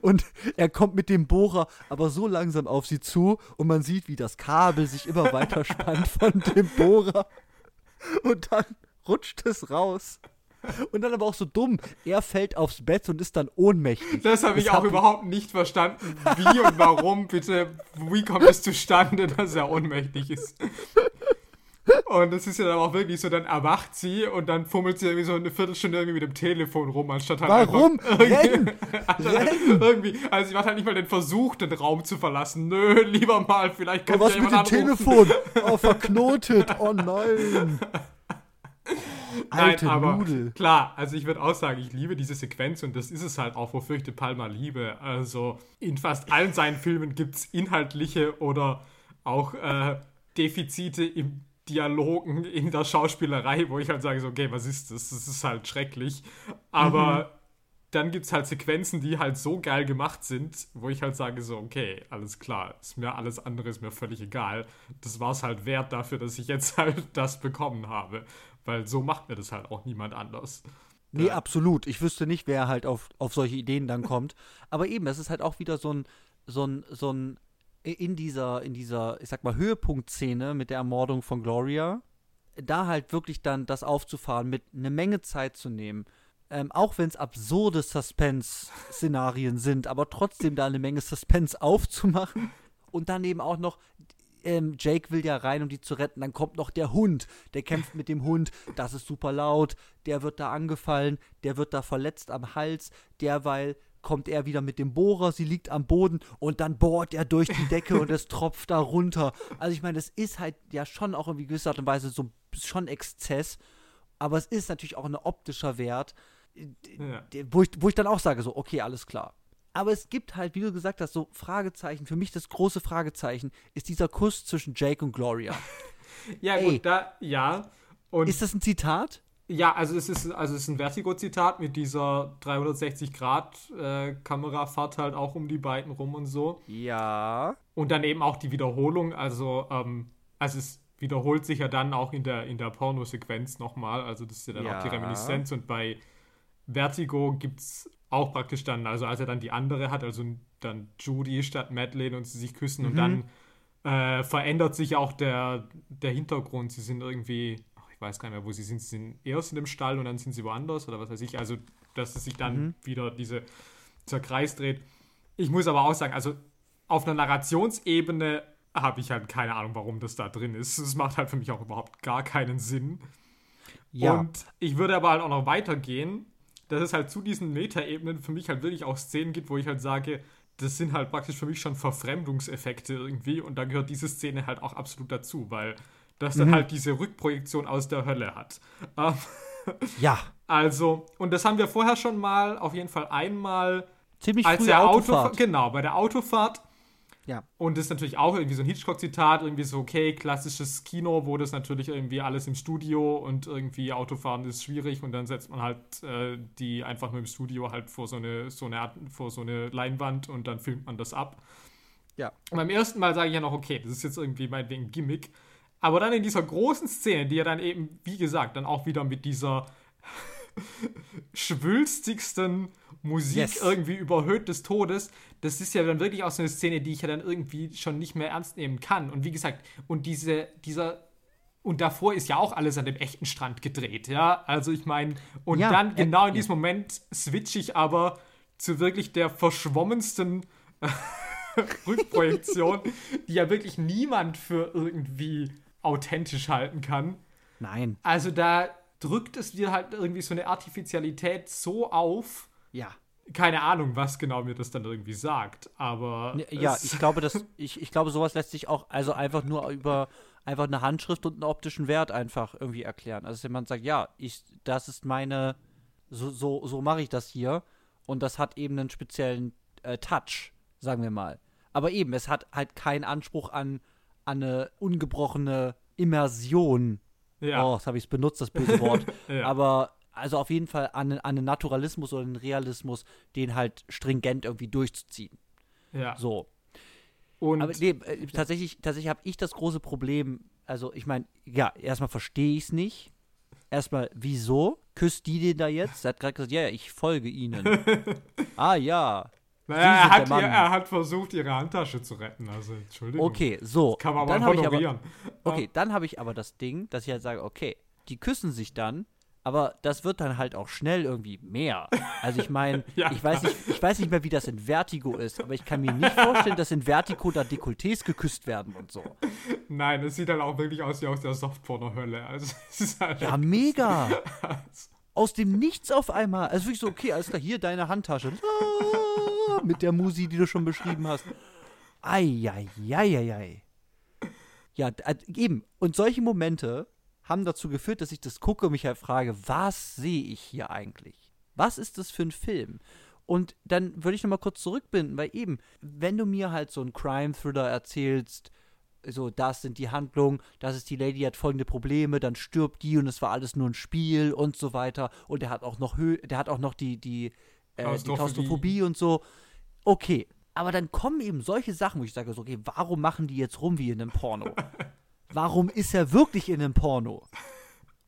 Und er kommt mit dem Bohrer aber so langsam auf sie zu und man sieht, wie das Kabel sich immer weiter spannt von dem Bohrer. Und dann rutscht es raus. Und dann aber auch so dumm. Er fällt aufs Bett und ist dann ohnmächtig. Das habe ich Das auch hab ich- überhaupt nicht verstanden. Wie und warum, bitte, wie kommt es zustande, dass er ohnmächtig ist? Und es ist ja dann auch wirklich so, dann erwacht sie und dann fummelt sie irgendwie so eine Viertelstunde irgendwie mit dem Telefon rum, anstatt halt Warum? einfach Renn! also irgendwie, also sie macht halt nicht mal den Versuch, den Raum zu verlassen. Nö, lieber mal, vielleicht Ja, kommt was ja mit dem anrufen. Telefon? Oh, verknotet. Oh nein. Alte Nein, aber Nudel. klar, also ich würde auch sagen, ich liebe diese Sequenz und das ist es halt auch, wofür ich De Palma liebe. Also in fast allen seinen Filmen gibt es inhaltliche oder auch äh, Defizite im Dialogen, in der Schauspielerei, wo ich halt sage, so, okay, was ist das? Das ist halt schrecklich. Aber dann gibt es halt Sequenzen, die halt so geil gemacht sind, wo ich halt sage, so, okay, alles klar, ist mir alles andere ist mir völlig egal. Das war es halt wert dafür, dass ich jetzt halt das bekommen habe. Weil so macht mir das halt auch niemand anders. Nee, Ja. absolut. Ich wüsste nicht, wer halt auf, auf solche Ideen dann kommt. Aber eben, es ist halt auch wieder so ein, so ein, so ein, in dieser, in dieser, ich sag mal, Höhepunktszene mit der Ermordung von Gloria, da halt wirklich dann das aufzufahren, mit eine Menge Zeit zu nehmen. Ähm, auch wenn es absurde Suspense-Szenarien sind, aber trotzdem da eine Menge Suspense aufzumachen und dann eben auch noch ähm, Jake will ja rein, um die zu retten. Dann kommt noch der Hund. Der kämpft mit dem Hund. Das ist super laut. Der wird da angefallen. Der wird da verletzt am Hals. Derweil kommt er wieder mit dem Bohrer. Sie liegt am Boden und dann bohrt er durch die Decke und es tropft da runter. Also ich meine, das ist halt ja schon auch in gewisser Art und Weise so schon Exzess. Aber es ist natürlich auch ein optischer Wert, Ja. wo ich, wo ich dann auch sage, so, okay, alles klar. Aber es gibt halt, wie du gesagt hast, so Fragezeichen. Für mich das große Fragezeichen ist dieser Kuss zwischen Jake und Gloria. Ja, Ey. gut, da, ja. Und Ist das ein Zitat? ja, also es ist, also es ist ein Vertigo-Zitat mit dieser 360-Grad-Kamerafahrt halt auch um die beiden rum und so. Ja. Und dann eben auch die Wiederholung, also, ähm, also es wiederholt sich ja dann auch in der, in der Pornosequenz nochmal, also das ist ja dann auch die Ja. Reminiszenz und bei Vertigo gibt es auch praktisch dann, also als er dann die andere hat, also dann Judy statt Madeleine und sie sich küssen und dann äh, verändert sich auch der, der Hintergrund. Sie sind irgendwie, ach, ich weiß gar nicht mehr, wo sie sind. Sie sind erst in dem Stall und dann sind sie woanders oder was weiß ich. Also, dass es sich dann wieder diese, dieser Kreis dreht. Ich muss aber auch sagen, also auf einer Narrationsebene habe ich halt keine Ahnung, warum das da drin ist. Es macht halt für mich auch überhaupt gar keinen Sinn. Ja. Und ich würde aber halt auch noch weitergehen, dass es halt zu diesen Metaebenen für mich halt wirklich auch Szenen gibt, wo ich halt sage, das sind halt praktisch für mich schon Verfremdungseffekte irgendwie und da gehört diese Szene halt auch absolut dazu, weil das dann halt diese Rückprojektion aus der Hölle hat. Ähm, ja. also, und das haben wir vorher schon mal, auf jeden Fall einmal, Ziemlich als frühe der Autofahrt. Autofahrt, genau, bei der Autofahrt Ja. und das ist natürlich auch irgendwie so ein Hitchcock-Zitat, irgendwie so, okay, klassisches Kino, wo das natürlich irgendwie alles im Studio und irgendwie Autofahren ist schwierig und dann setzt man halt äh, die einfach nur im Studio halt vor so eine, so eine Art, vor so eine Leinwand und dann filmt man das ab. Ja. Und beim ersten Mal sage ich ja noch, okay, das ist jetzt irgendwie meinetwegen ein Gimmick. Aber dann in dieser großen Szene, die ja dann eben, wie gesagt, dann auch wieder mit dieser schwülstigsten Musik Yes. irgendwie überhöht des Todes, das ist ja dann wirklich auch so eine Szene, die ich ja dann irgendwie schon nicht mehr ernst nehmen kann. Und wie gesagt, und diese, dieser, und davor ist ja auch alles an dem echten Strand gedreht, ja. Also ich meine, und Ja, dann äh, genau in ja. diesem Moment switche ich aber zu wirklich der verschwommensten Rückprojektion, die ja wirklich niemand für irgendwie authentisch halten kann. Nein. Also da drückt es dir halt irgendwie so eine Artificialität so auf. Ja. Keine Ahnung, was genau mir das dann irgendwie sagt, aber. Ja, es- ich glaube, dass ich, ich glaube, sowas lässt sich auch also einfach nur über einfach eine Handschrift und einen optischen Wert einfach irgendwie erklären. Also dass jemand sagt, ja, ich, das ist meine, so, so, so mache ich das hier und das hat eben einen speziellen äh, Touch, sagen wir mal. Aber eben, es hat halt keinen Anspruch an, an eine ungebrochene Immersion. ja, Oh, das habe ich benutzt, das böse Wort. Ja. Aber also auf jeden Fall an, an einen Naturalismus oder einen Realismus, den halt stringent irgendwie durchzuziehen. ja. So. Und Aber nee, äh, tatsächlich, tatsächlich habe ich das große Problem. Also, ich meine, ja, erstmal verstehe ich es nicht. Erstmal, wieso? Küsst die den da jetzt? Er hat gerade gesagt, ja, ja, ich folge ihnen. ah, ja. naja, er, hat ihr, er hat versucht, ihre Handtasche zu retten. Also, Entschuldigung. Okay, so. Kann man aber ich aber, honorieren. okay, dann habe ich aber das Ding, dass ich halt sage, okay, die küssen sich dann, Aber das wird dann halt auch schnell irgendwie mehr. Also ich meine, Ja. ich, weiß nicht, ich weiß nicht mehr, wie das in Vertigo ist, aber ich kann mir nicht vorstellen, dass in Vertigo da Dekolletés geküsst werden und so. Nein, es sieht halt auch wirklich aus wie aus der Softporno-Hölle. Also halt Ja, mega. Aus dem Nichts auf einmal. Also wirklich so, okay, alles klar, hier deine Handtasche. Ah, Mit der Musi, die du schon beschrieben hast. Eieieiei. Ja, äh, eben. Und solche Momente haben dazu geführt, dass ich das gucke und mich halt frage, was sehe ich hier eigentlich? Was ist das für ein Film? Und dann würde ich nochmal kurz zurückbinden, weil eben, wenn du mir halt so einen Crime-Thriller erzählst, so, das sind die Handlungen, das ist die Lady, die hat folgende Probleme, dann stirbt die und es war alles nur ein Spiel und so weiter. Und der hat auch noch Hö der hat auch noch die, die, äh, die. Klaustrophobie und so. Okay. Aber dann kommen eben solche Sachen, wo ich sage, so, okay, warum machen die jetzt rum wie in einem Porno? Warum ist er wirklich in einem Porno?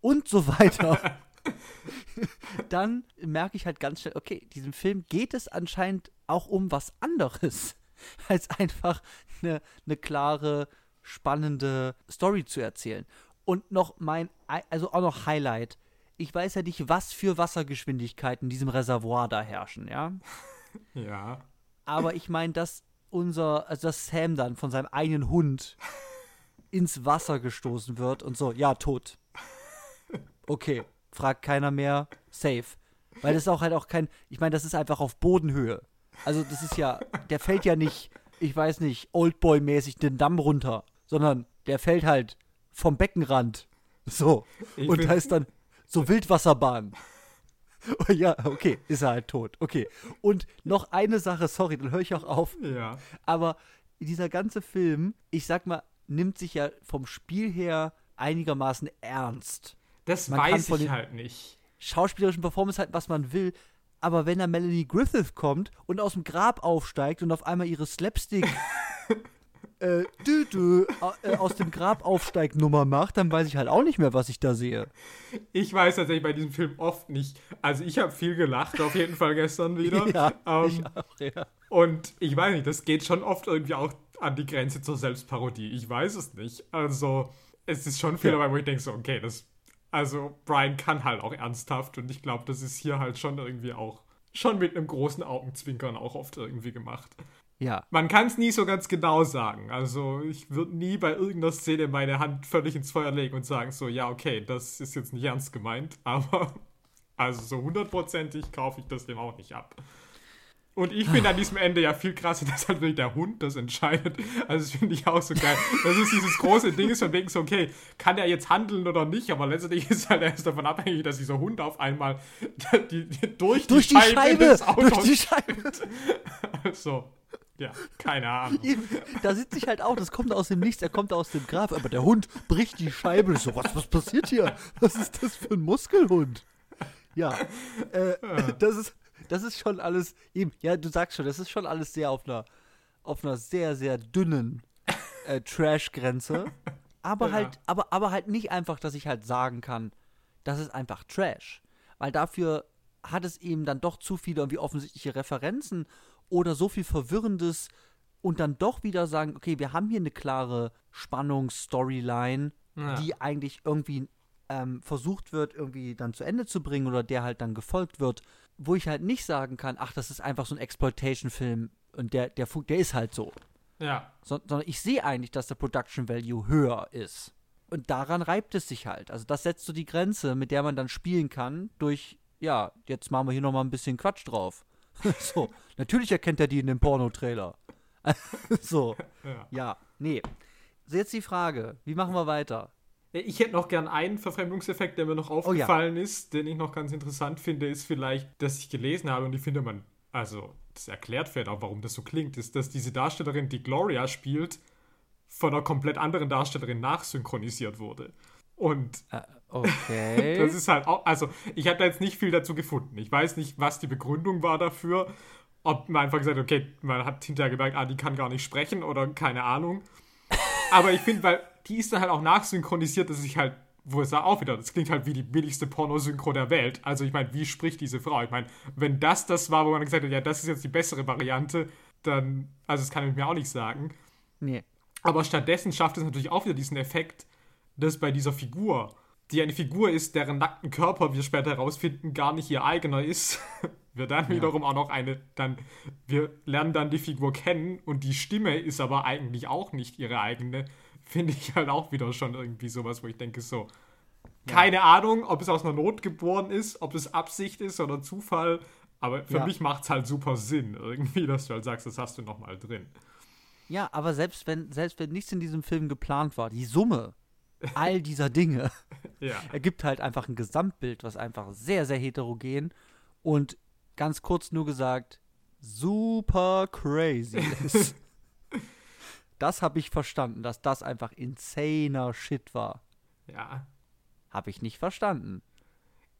Und so weiter. dann merke ich halt ganz schnell, okay, diesem Film geht es anscheinend auch um was anderes, als einfach eine, eine klare, spannende Story zu erzählen. Und noch mein, ei- also auch noch Highlight. Ich weiß ja nicht, was für Wassergeschwindigkeiten in diesem Reservoir da herrschen, ja. Ja. Aber ich meine, dass unser, also dass Sam dann von seinem eigenen Hund ins Wasser gestoßen wird und so, ja, tot. Okay, fragt keiner mehr, safe. Weil das ist auch halt auch kein, ich meine, das ist einfach auf Bodenhöhe. Also das ist ja, der fällt ja nicht, ich weiß nicht, Oldboy-mäßig den Damm runter, sondern der fällt halt vom Beckenrand. So. Ich und da ist dann so Wildwasserbahn. Oh, ja, okay, ist er halt tot. Okay. Und noch eine Sache, sorry, dann höre ich auch auf. Ja. Aber dieser ganze Film, ich sag mal, nimmt sich ja vom Spiel her einigermaßen ernst. Das Man weiß ich halt nicht. Schauspielerischen Performance halt, was man will. Aber wenn da Melanie Griffith kommt und aus dem Grab aufsteigt und auf einmal ihre Slapstick äh, dü, dü, äh, aus dem Grab aufsteigt Nummer macht, dann weiß ich halt auch nicht mehr, was ich da sehe. Ich weiß tatsächlich bei diesem Film oft nicht. Also ich habe viel gelacht, auf jeden Fall gestern wieder. Ja, Ähm, ich auch, ja. Und ich weiß nicht, das geht schon oft irgendwie auch an die Grenze zur Selbstparodie. Ich weiß es nicht. Also, es ist schon viel Ja. dabei, wo ich denke so, okay, das. Also, Brian kann halt auch ernsthaft und ich glaube, das ist hier halt schon irgendwie auch. Schon mit einem großen Augenzwinkern auch oft irgendwie gemacht. Ja, Man kann es nie so ganz genau sagen. Also, ich würde nie bei irgendeiner Szene meine Hand völlig ins Feuer legen und sagen so, ja, okay, das ist jetzt nicht ernst gemeint, aber. Also, so hundertprozentig kaufe ich das dem auch nicht ab. Und ich finde an diesem Ende ja viel krasser, dass halt wirklich der Hund das entscheidet. Also das finde ich auch so geil. Das ist dieses große Ding, ist von wegen so, okay, kann er jetzt handeln oder nicht, aber letztendlich ist halt erst davon abhängig, dass dieser Hund auf einmal die, die, durch, durch die Scheibe, des durch Autos die Scheibe. Also, ja, keine Ahnung. Da sitze ich halt auch, das kommt aus dem Nichts, er kommt aus dem Grab, aber der Hund bricht die Scheibe. So, was, was passiert hier? Was ist das für ein Muskelhund? Ja, äh, das ist, das ist schon alles, eben, ja, du sagst schon, das ist schon alles sehr auf einer, auf einer sehr, sehr dünnen äh, Trash-Grenze. Aber Ja. halt, aber, aber halt nicht einfach, dass ich halt sagen kann, das ist einfach Trash. Weil dafür hat es eben dann doch zu viele irgendwie offensichtliche Referenzen oder so viel Verwirrendes und dann doch wieder sagen, okay, wir haben hier eine klare Spannungsstoryline, Ja. die eigentlich irgendwie ähm, versucht wird, irgendwie dann zu Ende zu bringen oder der halt dann gefolgt wird, wo ich halt nicht sagen kann, ach, das ist einfach so ein Exploitation-Film und der, der, der ist halt so. Ja, So, sondern ich sehe eigentlich, dass der Production Value höher ist. Und daran reibt es sich halt. Also das setzt so die Grenze, mit der man dann spielen kann, durch, ja, jetzt machen wir hier nochmal ein bisschen Quatsch drauf. so, natürlich erkennt er die in dem Porno-Trailer. so, ja. ja, nee. So, jetzt die Frage, wie machen wir weiter? Ich hätte noch gern einen Verfremdungseffekt, der mir noch Oh ja. aufgefallen ist, den ich noch ganz interessant finde, ist vielleicht, dass ich gelesen habe und ich finde man, also das erklärt vielleicht auch, warum das so klingt, ist, dass diese Darstellerin, die Gloria spielt, von einer komplett anderen Darstellerin nachsynchronisiert wurde. Und Äh, okay. das ist halt auch, also ich habe da jetzt nicht viel dazu gefunden. Ich weiß nicht, was die Begründung war dafür. Ob man einfach gesagt hat, okay, man hat hinterher gemerkt, ah, die kann gar nicht sprechen oder keine Ahnung. Aber ich finde, weil die ist dann halt auch nachsynchronisiert, dass ich halt, wo es da auch wieder, das klingt halt wie die billigste Pornosynchro der Welt. Also ich meine, wie spricht diese Frau? Ich meine, wenn das das war, wo man gesagt hat, ja, das ist jetzt die bessere Variante, dann, also das kann ich mir auch nicht sagen. nee. Aber stattdessen schafft es natürlich auch wieder diesen Effekt, dass bei dieser Figur, die eine Figur ist, deren nackten Körper wir später herausfinden, gar nicht ihr eigener ist, wir dann ja. wiederum auch noch eine, dann, wir lernen dann die Figur kennen und die Stimme ist aber eigentlich auch nicht ihre eigene, finde ich halt auch wieder schon irgendwie sowas, wo ich denke, so, keine ja. Ahnung, ob es aus einer Not geboren ist, ob es Absicht ist oder Zufall, aber für ja. mich macht es halt super Sinn, irgendwie, dass du halt sagst, das hast du nochmal drin. Ja, aber selbst wenn, selbst wenn nichts in diesem Film geplant war, die Summe all dieser Dinge ja. ergibt halt einfach ein Gesamtbild, was einfach sehr, sehr heterogen und ganz kurz nur gesagt super crazy ist. das habe ich verstanden, dass das einfach insaner Shit war. Ja. Habe ich nicht verstanden.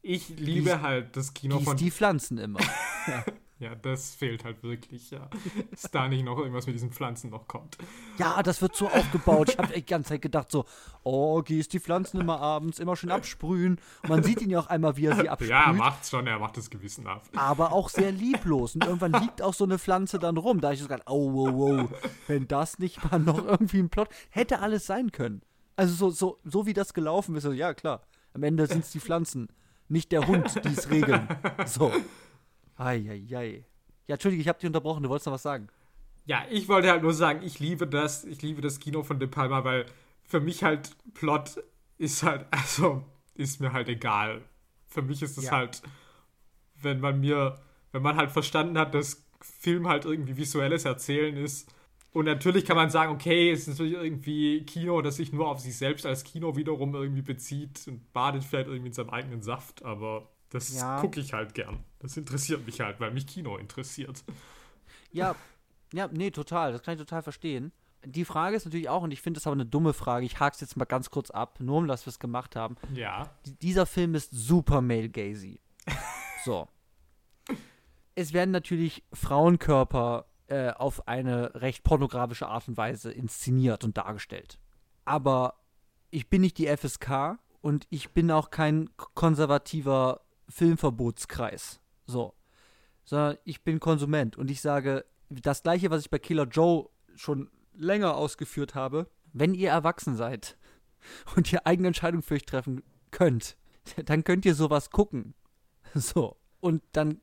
Ich liebe die, halt das Kino von. Die Pflanzen immer. ja. Ja, das fehlt halt wirklich, ja. Dass da nicht noch irgendwas mit diesen Pflanzen noch kommt. Ja, das wird so aufgebaut. Ich habe die ganze Zeit gedacht so, oh, gehst die Pflanzen immer abends, immer schön absprühen. Man sieht ihn ja auch einmal, wie er sie absprüht. Ja, er macht's schon, er macht es gewissenhaft. Aber auch sehr lieblos. Und irgendwann liegt auch so eine Pflanze dann rum. Da ich so gedacht, oh, wow, wow. Wenn das nicht mal noch irgendwie ein Plot, hätte alles sein können. Also so, so, so wie das gelaufen ist, also, ja klar. Am Ende sind es die Pflanzen, nicht der Hund, die es regeln. So. Eieiei. Ja, Entschuldige, ich habe dich unterbrochen, du wolltest noch was sagen. Ja, ich wollte halt nur sagen, ich liebe das, ich liebe das Kino von De Palma, weil für mich halt Plot ist halt, also ist mir halt egal. Für mich ist es ja. halt, wenn man mir, wenn man halt verstanden hat, dass Film halt irgendwie visuelles Erzählen ist. Und natürlich kann man sagen, okay, es ist natürlich irgendwie Kino, das sich nur auf sich selbst als Kino wiederum irgendwie bezieht und badet vielleicht irgendwie in seinem eigenen Saft, aber das ja. gucke ich halt gern. Das interessiert mich halt, weil mich Kino interessiert. Ja, ja, nee, total. Das kann ich total verstehen. Die Frage ist natürlich auch, und ich finde das aber eine dumme Frage, ich hake es jetzt mal ganz kurz ab, nur um dass wir es gemacht haben. Ja. Dieser Film ist super male-gazy. so. Es werden natürlich Frauenkörper äh, auf eine recht pornografische Art und Weise inszeniert und dargestellt. Aber ich bin nicht die FSK und ich bin auch kein konservativer Filmverbotskreis. So. Sondern ich bin Konsument und ich sage, das gleiche, was ich bei Killer Joe schon länger ausgeführt habe, wenn ihr erwachsen seid und ihr eigene Entscheidungen für euch treffen könnt, dann könnt ihr sowas gucken. So. Und dann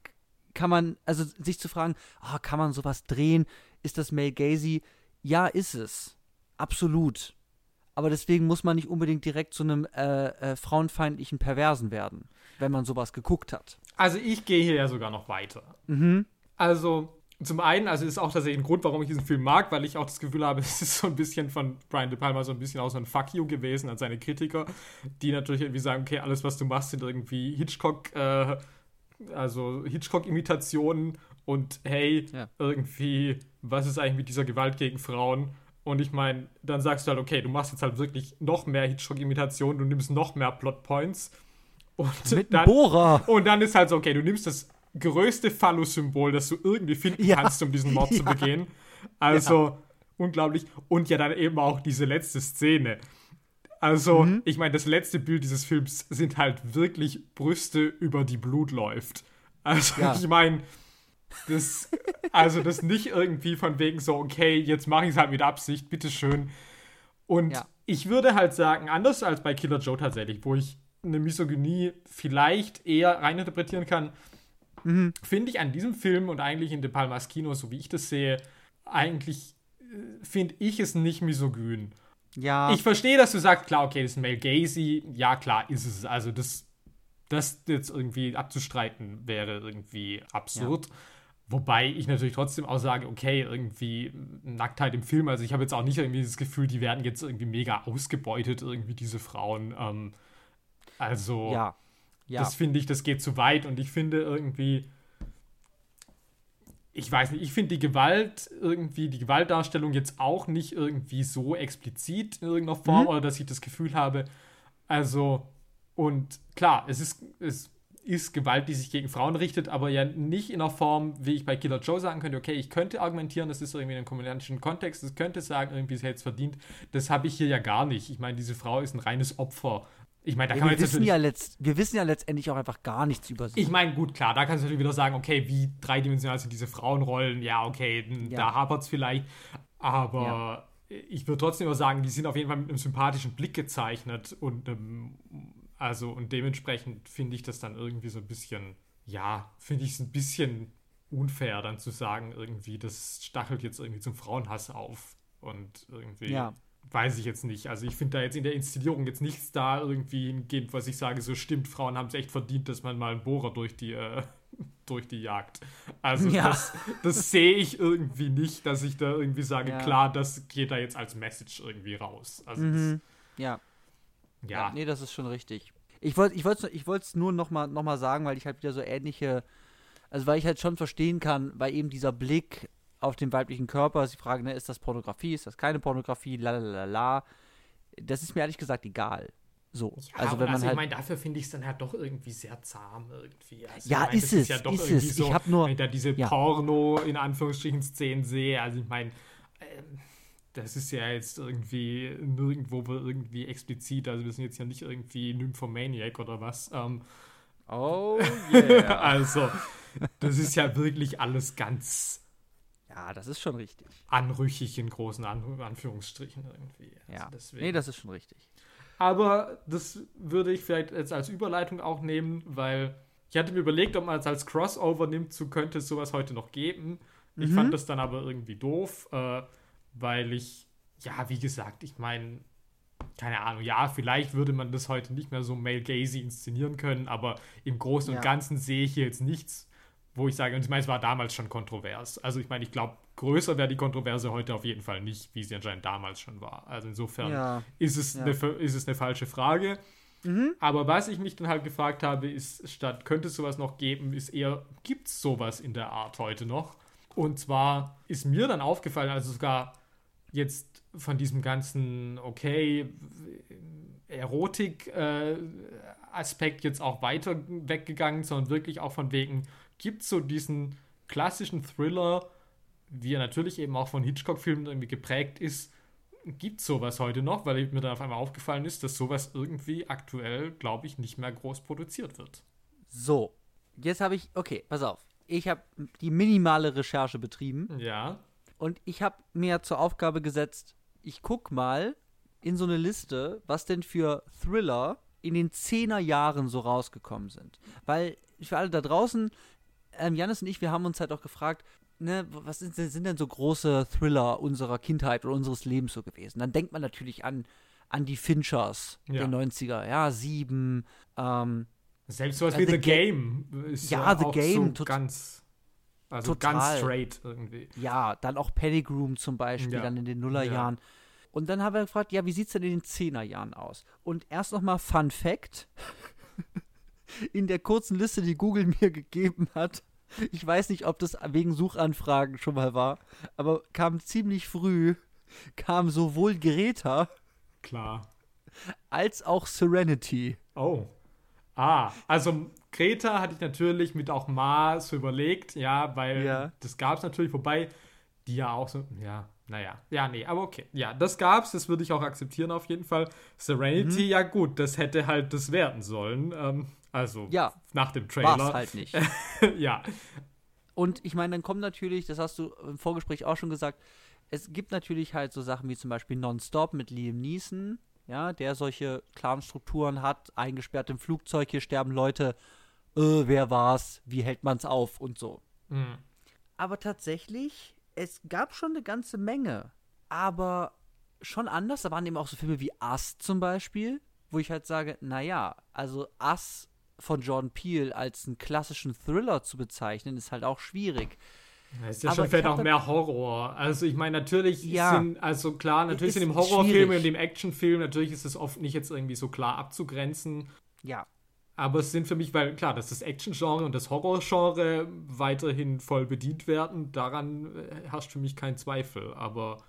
kann man, also sich zu fragen, oh, kann man sowas drehen? Ist das Mel Gazy? Ja, ist es. Absolut. Aber deswegen muss man nicht unbedingt direkt zu einem äh, äh, frauenfeindlichen Perversen werden wenn man sowas geguckt hat. Also ich gehe hier ja sogar noch weiter. Mhm. Also zum einen, also ist auch tatsächlich ein Grund, warum ich diesen Film mag, weil ich auch das Gefühl habe, es ist so ein bisschen von Brian De Palma so ein bisschen auch so ein Fuck you gewesen an seine Kritiker, die natürlich irgendwie sagen, okay, alles, was du machst, sind irgendwie Hitchcock, äh, also Hitchcock-Imitationen und hey, ja. irgendwie, was ist eigentlich mit dieser Gewalt gegen Frauen? Und ich meine, dann sagst du halt, okay, du machst jetzt halt wirklich noch mehr Hitchcock-Imitationen, du nimmst noch mehr Plotpoints und Mit dann, Bohrer. Und dann ist halt so, okay, du nimmst das größte Phallus-Symbol, das du irgendwie finden ja. kannst, um diesen Mord ja. zu begehen. Also ja. unglaublich. Und ja dann eben auch diese letzte Szene. Also, mhm. ich meine, das letzte Bild dieses Films sind halt wirklich Brüste, über die Blut läuft. Also, ich meine, das, also das nicht irgendwie von wegen so, okay, jetzt mache ich es halt mit Absicht, bitteschön. Und ich würde halt sagen, anders als bei Killer Joe tatsächlich, wo ich eine Misogynie vielleicht eher reininterpretieren kann, mhm. finde ich an diesem Film und eigentlich in De Palmas Kino, so wie ich das sehe, eigentlich äh, finde ich es nicht misogyn. Ja. Ich verstehe, dass du sagst, klar, okay, das ist Male Gazy. Ja, klar, ist es. Also, das, das jetzt irgendwie abzustreiten wäre irgendwie absurd. Ja. Wobei ich natürlich trotzdem auch sage, okay, irgendwie Nacktheit im Film. Also, ich habe jetzt auch nicht irgendwie das Gefühl, die werden jetzt irgendwie mega ausgebeutet, irgendwie diese Frauen. Ähm, also, ja. Ja. das finde ich, das geht zu weit und ich finde irgendwie, ich weiß nicht, ich finde die Gewalt irgendwie, die Gewaltdarstellung jetzt auch nicht irgendwie so explizit in irgendeiner Form mhm. oder dass ich das Gefühl habe, also, und klar, es ist, es ist Gewalt, die sich gegen Frauen richtet, aber ja nicht in einer Form, wie ich bei Killer Joe sagen könnte, okay, ich könnte argumentieren, das ist irgendwie in einem komödiantischen Kontext, das könnte sagen, irgendwie sie hätte es verdient. Das habe ich hier ja gar nicht. Ich meine, diese Frau ist ein reines Opfer ich meine, da ja, kann man wir wissen ja letzt, Wir wissen ja letztendlich auch einfach gar nichts über sie. Ich meine, gut, klar, da kannst du natürlich wieder sagen, okay, wie dreidimensional sind diese Frauenrollen? Ja, okay, ja. da hapert es vielleicht. Aber ja. ich würde trotzdem immer sagen, die sind auf jeden Fall mit einem sympathischen Blick gezeichnet und einem, Also, und dementsprechend finde ich das dann irgendwie so ein bisschen, ja, finde ich es ein bisschen unfair, dann zu sagen, irgendwie, das stachelt jetzt irgendwie zum Frauenhass auf. Und irgendwie. Ja. Weiß ich jetzt nicht. Also ich finde da jetzt in der Inszenierung jetzt nichts da irgendwie hingehend, was ich sage, so stimmt, Frauen haben es echt verdient, dass man mal einen Bohrer durch die, äh, durch die Jagd. Also Ja. das, das sehe ich irgendwie nicht, dass ich da irgendwie sage, Ja. klar, das geht da jetzt als Message irgendwie raus. Also Mhm. Ja. das, ja. Nee, das ist schon richtig. Ich wollte ich wollte ich wollte es nur noch mal, noch mal sagen, weil ich halt wieder so ähnliche also weil ich halt schon verstehen kann, weil eben dieser Blick auf den weiblichen Körper, sie fragen, ne, ist das Pornografie, ist das keine Pornografie, la la la la. Das ist mir ehrlich gesagt egal. So, Ja, also wenn man also halt ich meine, dafür finde ich es dann halt doch irgendwie sehr zahm irgendwie. Also Ja, ich meine, ist es, ja doch ist irgendwie es. So, Ich hab nur- wenn ich da diese ja. Porno in Anführungsstrichen Szenen sehe, also ich meine, ähm, das ist ja jetzt irgendwie nirgendwo irgendwie explizit, also wir sind jetzt ja nicht irgendwie Nymphomaniac oder was. Ähm, Oh yeah. also, das ist ja wirklich alles ganz ja, das ist schon richtig. anrüchig in großen An Anführungsstrichen irgendwie. Also Ja. deswegen. Nee, das ist schon richtig. Aber das würde ich vielleicht jetzt als Überleitung auch nehmen, weil ich hatte mir überlegt, ob man es als Crossover nimmt, so könnte es sowas heute noch geben. Ich Mhm. fand das dann aber irgendwie doof, äh, weil ich, ja, wie gesagt, ich meine, keine Ahnung, ja, vielleicht würde man das heute nicht mehr so male gazy inszenieren können, aber im Großen Ja. und Ganzen sehe ich hier jetzt nichts, wo ich sage, und ich meine, es war damals schon kontrovers. Also ich meine, ich glaube, größer wäre die Kontroverse heute auf jeden Fall nicht, wie sie anscheinend damals schon war. Also insofern Ja. ist es, Ja. eine, ist es eine falsche Frage. Mhm. Aber was ich mich dann halt gefragt habe, ist, statt könnte es sowas noch geben, ist eher, gibt es sowas in der Art heute noch? Und zwar ist mir dann aufgefallen, also sogar jetzt von diesem ganzen, okay, Erotik-Aspekt jetzt auch weiter weggegangen, sondern wirklich auch von wegen, gibt es so diesen klassischen Thriller, wie er natürlich eben auch von Hitchcock-Filmen irgendwie geprägt ist, gibt sowas heute noch, weil mir dann auf einmal aufgefallen ist, dass sowas irgendwie aktuell, glaube ich, nicht mehr groß produziert wird. So, jetzt habe ich, okay, pass auf. Ich habe die minimale Recherche betrieben Ja. und ich habe mir zur Aufgabe gesetzt, ich guck mal in so eine Liste, was denn für Thriller in den 10er Jahren so rausgekommen sind. Weil für alle da draußen, ähm, Janis und ich, wir haben uns halt auch gefragt, ne, was sind, sind denn so große Thriller unserer Kindheit oder unseres Lebens so gewesen? Dann denkt man natürlich an, an die Finchers Ja. der 90er, ja, sieben, ähm, Selbst sowas Ja, wie The The Ga- Game ist Ja, ja, The auch Game, so ganz, also total. ganz straight irgendwie. Ja, dann auch Panic Room zum Beispiel, Ja. dann in den Nullerjahren. Und dann haben wir gefragt, ja, wie sieht's denn in den Zehnerjahren aus? Und erst nochmal Fun Fact. In der kurzen Liste, die Google mir gegeben hat, ich weiß nicht, ob das wegen Suchanfragen schon mal war, aber kam ziemlich früh, kam sowohl Greta Klar. als auch Serenity. Oh. Ah, also Greta hatte ich natürlich mit auch Ma so überlegt, ja, weil Ja. das gab es natürlich, wobei die ja auch so, ja, naja, ja, nee, aber okay. Ja, das gab's, das würde ich auch akzeptieren auf jeden Fall. Serenity, Mhm. ja gut, das hätte halt das werden sollen. Ähm, also Ja, nach dem War's Trailer. halt nicht. ja. Und ich meine, dann kommen natürlich, das hast du im Vorgespräch auch schon gesagt, es gibt natürlich halt so Sachen wie zum Beispiel Nonstop mit Liam Neeson, ja, der solche klaren Strukturen hat, eingesperrt im Flugzeug, hier sterben Leute, äh, wer war's, wie hält man's auf und so. Mhm. Aber tatsächlich, es gab schon eine ganze Menge, aber schon anders. Da waren eben auch so Filme wie Us zum Beispiel, wo ich halt sage, naja, also Us von Jordan Peele als einen klassischen Thriller zu bezeichnen, ist halt auch schwierig. Das ist ja Aber schon ich vielleicht auch mehr Horror. Also ich meine, natürlich Ja. sind, also klar, natürlich sind im Horrorfilm und im Actionfilm, natürlich ist es oft nicht jetzt irgendwie so klar abzugrenzen. Ja, Aber es sind für mich, weil klar, dass das Action-Genre und das Horror-Genre weiterhin voll bedient werden, daran äh, herrscht für mich kein Zweifel. Aber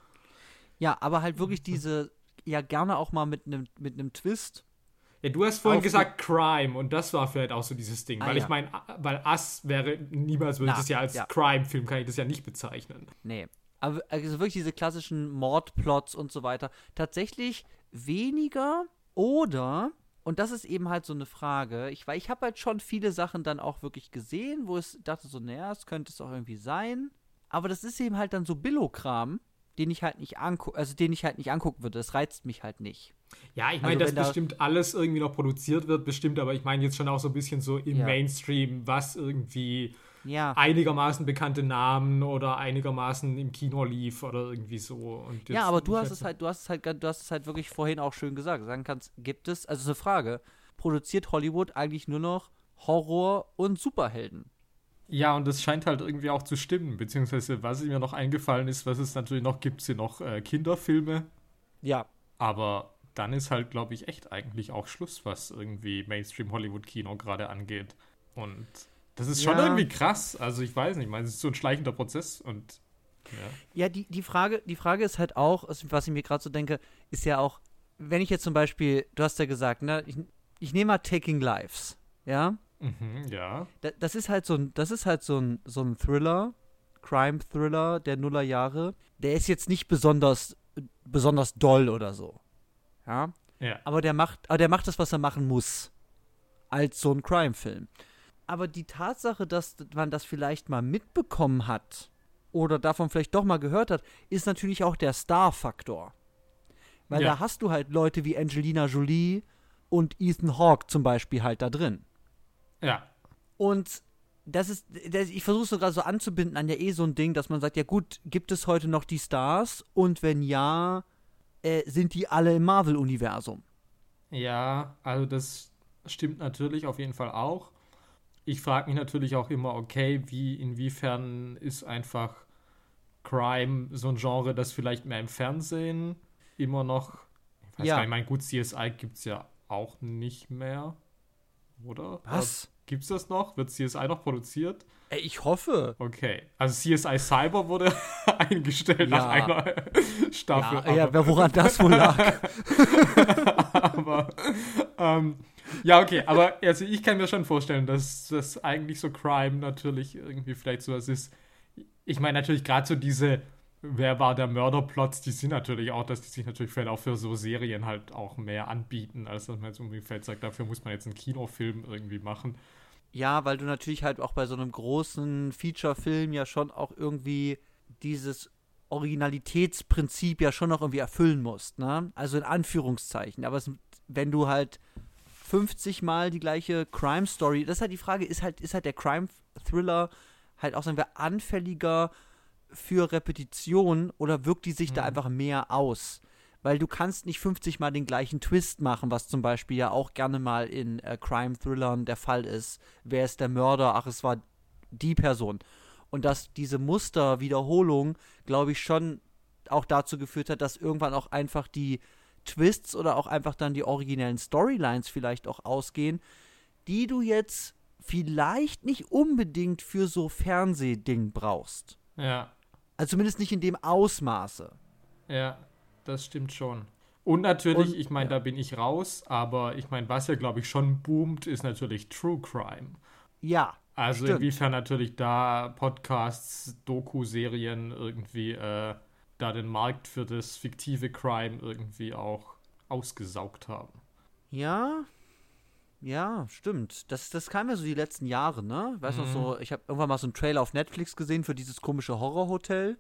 ja, aber halt wirklich diese, ja gerne auch mal mit einem mit einem Twist. Ja, du hast vorhin gesagt Crime und das war vielleicht auch so dieses Ding. Ah, weil ja. ich meine, weil Us wäre, niemals würde ich das ja als ja. Crime-Film, kann ich das ja nicht bezeichnen. Nee. Aber also wirklich diese klassischen Mordplots und so weiter. Tatsächlich weniger oder, und das ist eben halt so eine Frage, ich, weil ich habe halt schon viele Sachen dann auch wirklich gesehen, wo es dachte so, naja, es könnte es auch irgendwie sein. Aber das ist eben halt dann so Billo-Kram, den ich halt nicht angucke, also den ich halt nicht angucken würde. Das reizt mich halt nicht. Ja, ich meine, Also dass wenn da- bestimmt alles irgendwie noch produziert wird, bestimmt, aber ich meine jetzt schon auch so ein bisschen so im Ja. Mainstream, was irgendwie Ja. einigermaßen bekannte Namen oder einigermaßen im Kino lief oder irgendwie so. Ja, aber du hast halt es halt, du hast es halt, du hast es halt wirklich vorhin auch schön gesagt. Sagen kannst, gibt es, also so eine Frage, produziert Hollywood eigentlich nur noch Horror und Superhelden? Ja, und das scheint halt irgendwie auch zu stimmen. Beziehungsweise, was mir noch eingefallen ist, was es natürlich noch gibt, sind noch äh, Kinderfilme. Ja. Aber dann ist halt, glaube ich, echt eigentlich auch Schluss, was irgendwie Mainstream-Hollywood-Kino gerade angeht. Und das ist schon Ja. irgendwie krass. Also, ich weiß nicht, ich meine, es ist so ein schleichender Prozess und. Ja. Ja, die, die, Frage, die Frage ist halt auch, also was ich mir gerade so denke, ist ja auch, wenn ich jetzt zum Beispiel, du hast ja gesagt, ne, ich, ich nehme mal Taking Lives, ja? Mhm, ja. Da, das ist halt so ein, das ist halt so ein, so ein Thriller, Crime-Thriller der Nullerjahre. Der ist jetzt nicht besonders, besonders doll oder so. Ja. Ja. Aber der macht, aber der macht das, was er machen muss. Als so ein Crime-Film. Aber die Tatsache, dass man das vielleicht mal mitbekommen hat oder davon vielleicht doch mal gehört hat, ist natürlich auch der Star-Faktor. Weil Ja. da hast du halt Leute wie Angelina Jolie und Ethan Hawke zum Beispiel halt da drin. Ja. Und das ist, das, ich versuche es sogar so anzubinden an ja eh so ein Ding, dass man sagt, ja gut, gibt es heute noch die Stars? Und wenn ja, äh, sind die alle im Marvel-Universum? Ja, also das stimmt natürlich auf jeden Fall auch. Ich frage mich natürlich auch immer, okay, wie, inwiefern ist einfach Crime so ein Genre, das vielleicht mehr im Fernsehen immer noch. Ich weiß Ja. gar nicht, mein gut, CSI gibt es ja auch nicht mehr. Oder? Was? Gibt es das noch? Wird CSI noch produziert? Ey, ich hoffe. Okay. Also CSI Cyber wurde eingestellt nach Ja. einer Staffel. Ja, ja, woran das wohl lag? aber ähm, ja, okay, aber also ich kann mir schon vorstellen, dass das eigentlich so Crime natürlich irgendwie vielleicht sowas ist. Ich meine natürlich gerade so diese Wer war der Mörderplots, die sind natürlich auch, dass die sich natürlich vielleicht auch für so Serien halt auch mehr anbieten, als dass man jetzt ungefähr sagt, dafür muss man jetzt einen Kinofilm irgendwie machen. Ja, weil du natürlich halt auch bei so einem großen Feature-Film ja schon auch irgendwie dieses Originalitätsprinzip ja schon noch irgendwie erfüllen musst, ne? Also in Anführungszeichen. Aber es, wenn du halt 50 Mal die gleiche Crime-Story, das ist halt die Frage, ist halt, ist halt der Crime-Thriller halt auch, sagen wir, anfälliger für Repetition oder wirkt die sich da Mhm. einfach mehr aus? Weil du kannst nicht 50 Mal den gleichen Twist machen, was zum Beispiel ja auch gerne mal in äh, Crime-Thrillern der Fall ist. Wer ist der Mörder? Ach, es war die Person. Und dass diese Musterwiederholung, glaube ich, schon auch dazu geführt hat, dass irgendwann auch einfach die Twists oder auch einfach dann die originellen Storylines vielleicht auch ausgehen, die du jetzt vielleicht nicht unbedingt für so Fernsehding brauchst. Ja, Also zumindest nicht in dem Ausmaße. ja, das stimmt schon. Und natürlich, Und- ich meine, ja. da bin ich raus, aber ich meine, was ja, glaube ich, schon boomt, ist natürlich True Crime. Ja, Also Stimmt. inwiefern natürlich da Podcasts, Doku-Serien irgendwie äh, da den Markt für das fiktive Crime irgendwie auch ausgesaugt haben. Ja, ja, stimmt. Das, das kam ja so die letzten Jahre, ne? Weißt du noch so, ich habe irgendwann mal so einen Trailer auf Netflix gesehen für dieses komische Horrorhotel,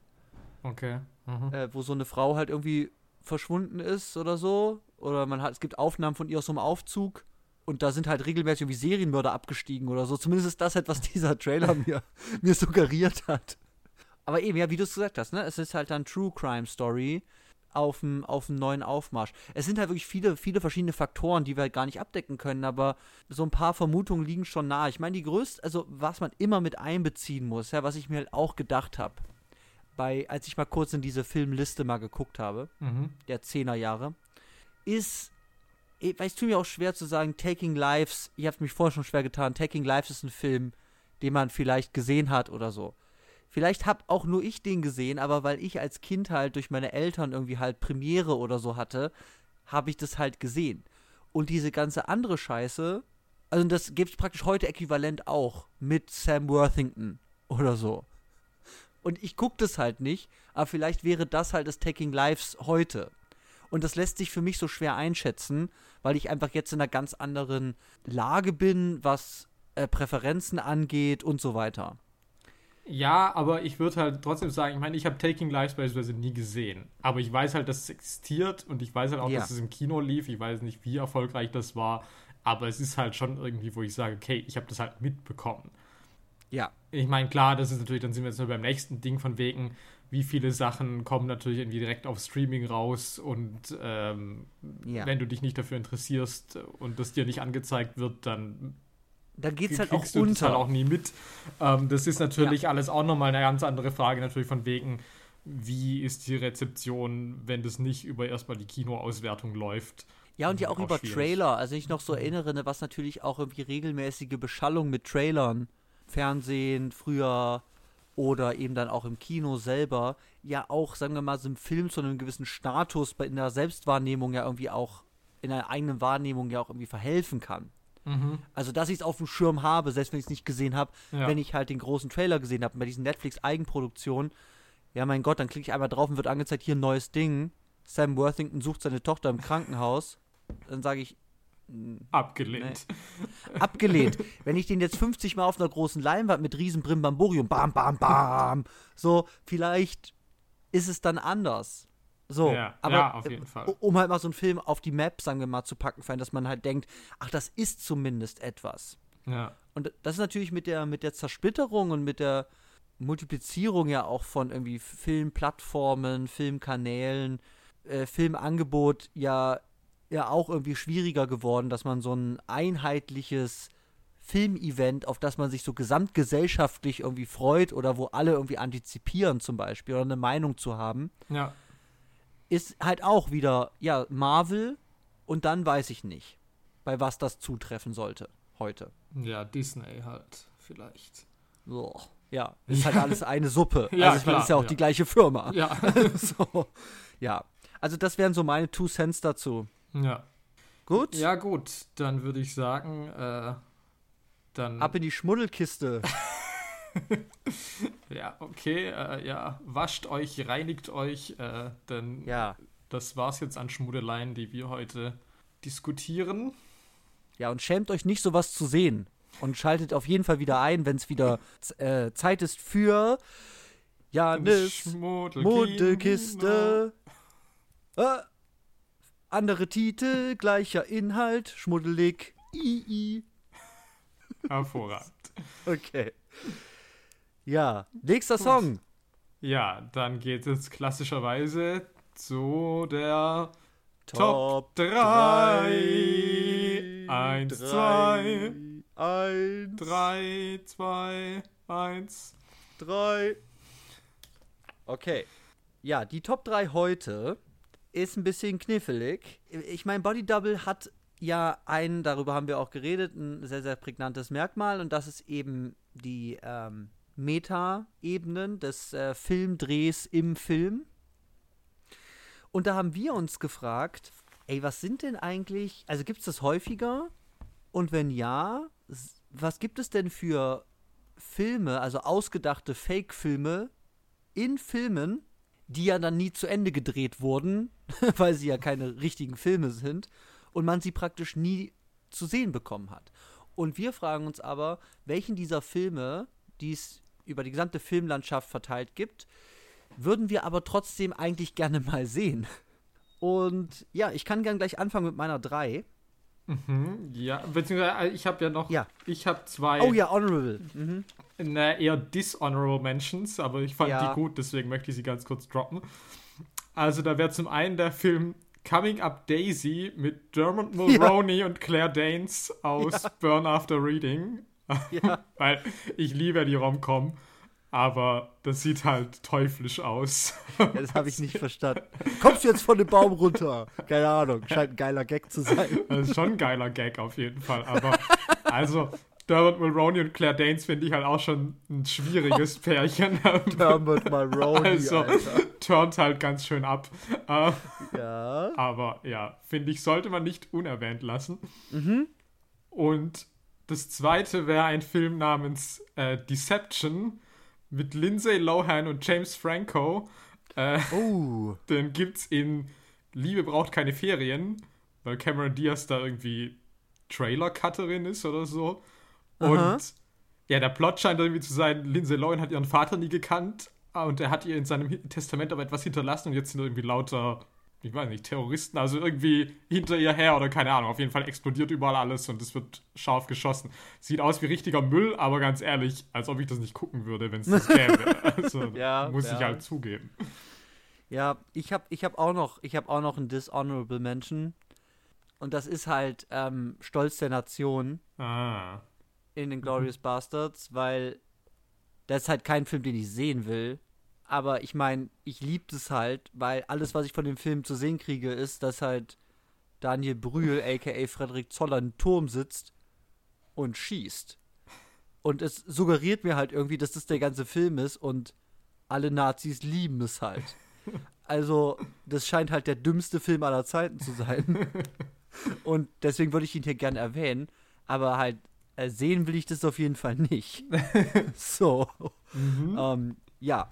Okay. Mhm. äh, wo so eine Frau halt irgendwie verschwunden ist oder so. Oder man hat, es gibt Aufnahmen von ihr aus so einem Aufzug und da sind halt regelmäßig irgendwie Serienmörder abgestiegen oder so. Zumindest ist das halt, was dieser Trailer mir, mir suggeriert hat. Aber eben, ja, wie du es gesagt hast, ne? Es ist halt dann True Crime Story auf dem auf dem neuen Aufmarsch. Es sind halt wirklich viele, viele verschiedene Faktoren, die wir halt gar nicht abdecken können, aber so ein paar Vermutungen liegen schon nahe. Ich meine, die größte, also was man immer mit einbeziehen muss, ja, was ich mir halt auch gedacht habe, bei, als ich mal kurz in diese Filmliste mal geguckt habe, Mhm. der 10er Jahre, ist, weil es tut mir auch schwer zu sagen, Taking Lives, ich habe mich vorher schon schwer getan, Taking Lives ist ein Film, den man vielleicht gesehen hat oder so. Vielleicht hab auch nur ich den gesehen, aber weil ich als Kind halt durch meine Eltern irgendwie halt Premiere oder so hatte, habe ich das halt gesehen. Und diese ganze andere Scheiße, also das gibt es praktisch heute äquivalent auch mit Sam Worthington oder so. Und ich gucke das halt nicht, aber vielleicht wäre das halt das Taking Lives heute. Und das lässt sich für mich so schwer einschätzen, weil ich einfach jetzt in einer ganz anderen Lage bin, was äh, Präferenzen angeht und so weiter. Ja, aber ich würde halt trotzdem sagen, ich meine, ich habe Taking Lives beispielsweise nie gesehen. Aber ich weiß halt, dass es existiert und ich weiß halt auch, Ja. dass es im Kino lief. Ich weiß nicht, wie erfolgreich das war. Aber es ist halt schon irgendwie, wo ich sage, okay, ich habe das halt mitbekommen. Ja. Ich meine, klar, das ist natürlich, dann sind wir jetzt nur beim nächsten Ding von wegen, wie viele Sachen kommen natürlich irgendwie direkt auf Streaming raus und ähm, Ja. wenn du dich nicht dafür interessierst und das dir nicht angezeigt wird, dann Da geht's halt auch du das halt unter. auch nie mit. Ähm, das ist natürlich alles auch nochmal eine ganz andere Frage, natürlich von wegen, wie ist die Rezeption, wenn das nicht über erstmal die Kinoauswertung läuft. Ja, und ja Mhm, auch auch über schwierig. Trailer. Also ich noch so erinnere, ne, was natürlich auch irgendwie regelmäßige Beschallung mit Trailern, Fernsehen früher oder eben dann auch im Kino selber, ja auch, sagen wir mal, so im Film zu einem gewissen Status in der Selbstwahrnehmung ja irgendwie auch, in der eigenen Wahrnehmung ja auch irgendwie verhelfen kann. Also, dass ich es auf dem Schirm habe, selbst wenn ich es nicht gesehen habe, Ja. wenn ich halt den großen Trailer gesehen habe, bei diesen Netflix-Eigenproduktionen, ja, mein Gott, dann klicke ich einmal drauf und wird angezeigt, hier ein neues Ding. Sam Worthington sucht seine Tochter im Krankenhaus. Dann sage ich, Abgelehnt. abgelehnt. Wenn ich den jetzt 50 Mal auf einer großen Leinwand mit riesen Brimbamborium, bam, bam, bam, so, vielleicht ist es dann anders. So, Ja, aber ja, auf äh, jeden Fall. um halt mal so einen Film auf die Map, sagen wir mal, zu packen, für einen, dass man halt denkt, ach, das ist zumindest etwas. Ja. Und das ist natürlich mit der, mit der Zersplitterung und mit der Multiplizierung ja auch von irgendwie Filmplattformen, Filmkanälen, äh, Filmangebot ja, ja auch irgendwie schwieriger geworden, dass man so ein einheitliches Filmevent, auf das man sich so gesamtgesellschaftlich irgendwie freut oder wo alle irgendwie antizipieren zum Beispiel oder eine Meinung zu haben, Ja. Ist halt auch wieder, ja, Marvel und dann weiß ich nicht, bei was das zutreffen sollte heute. Ja, Disney halt, vielleicht. So. Ja, ist halt alles eine Suppe. Ja, also ich meine, ist ja auch ja. die gleiche Firma. Ja. so. Ja. Also das wären so meine Two Cents dazu. ja. Gut? Ja, gut, dann würde ich sagen, äh, dann. Ab in die Schmuddelkiste. Ja, okay, äh, ja, wascht euch, reinigt euch, äh, denn Ja. das war's jetzt an Schmuddeleien, die wir heute diskutieren. Ja, und schämt euch nicht, sowas zu sehen. Und schaltet auf jeden Fall wieder ein, wenn es wieder äh, Zeit ist für Janis Schmuddelkiste. Äh, andere Titel, gleicher Inhalt, schmuddelig. II. Hervorragend. Okay. Ja, nächster Song. Ja, dann geht es klassischerweise zu der Top 3. 1, 2, 1, 3, 2, 1. 3. Okay. Ja, die Top 3 heute ist ein bisschen knifflig. Ich meine, Body Double hat ja ein, darüber haben wir auch geredet, ein sehr, sehr prägnantes Merkmal und das ist eben die ähm, Meta-Ebenen des äh, Filmdrehs im Film. Und da haben wir uns gefragt, ey, was sind denn eigentlich, also gibt es das häufiger? Und wenn ja, was gibt es denn für Filme, also ausgedachte Fake-Filme in Filmen, die ja dann nie zu Ende gedreht wurden, weil sie ja keine richtigen Filme sind und man sie praktisch nie zu sehen bekommen hat. Und wir fragen uns aber, welchen dieser Filme, die es über die gesamte Filmlandschaft verteilt gibt, würden wir aber trotzdem eigentlich gerne mal sehen. Und ja, ich kann gern gleich anfangen mit meiner 3. Mhm, ja, beziehungsweise äh, ich habe ja noch, Ja. ich habe zwei Oh ja, Honorable. Mhm. na, eher dishonorable Mentions, aber ich fand Ja. die gut, deswegen möchte ich sie ganz kurz droppen. Also da wäre zum einen der Film Coming Up Daisy mit Dermot Mulroney und Claire Danes aus Burn After Reading. Ja. Weil ich liebe die Rom-Com, aber das sieht halt teuflisch aus. Ja, das habe ich nicht verstanden. Kommst du jetzt von dem Baum runter? Keine Ahnung, scheint ein geiler Gag zu sein. Das ist schon ein geiler Gag auf jeden Fall. Aber also, Dermot Mulroney und Claire Danes finde ich halt auch schon ein schwieriges Pärchen. Dermot Mulroney, also, Alter. turnt halt ganz schön ab. Äh, Ja. aber ja, finde ich, sollte man nicht unerwähnt lassen. Mhm. Und das zweite wäre ein Film namens äh, Deception mit Lindsay Lohan und James Franco. Äh, Oh. den gibt's in Liebe braucht keine Ferien, weil Cameron Diaz da irgendwie Trailer-Cutterin ist oder so. Und Aha. Ja, der Plot scheint irgendwie zu sein, Lindsay Lohan hat ihren Vater nie gekannt und er hat ihr in seinem Testament aber etwas hinterlassen und jetzt sind irgendwie lauter, ich weiß nicht, Terroristen, also irgendwie hinter ihr her oder keine Ahnung. Auf jeden Fall explodiert überall alles und es wird scharf geschossen. Sieht aus wie richtiger Müll, aber ganz ehrlich, als ob ich das nicht gucken würde, wenn es das gäbe. Also Ja, muss ja. ich halt zugeben. Ja, ich habe ich hab auch noch, ich habe auch noch einen Dishonorable Mention. Und das ist halt ähm, Stolz der Nation Ah. in den Glorious Bastards, weil das ist halt kein Film, den ich sehen will. Aber ich meine, ich liebe es halt, weil alles, was ich von dem Film zu sehen kriege, ist, dass halt Daniel Brühl, aka Frederik Zoller, im Turm sitzt und schießt. Und es suggeriert mir halt irgendwie, dass das der ganze Film ist und alle Nazis lieben es halt. Also, das scheint halt der dümmste Film aller Zeiten zu sein. Und deswegen würde ich ihn hier gerne erwähnen. Aber halt, äh, sehen will ich das auf jeden Fall nicht. so. Ähm, ja.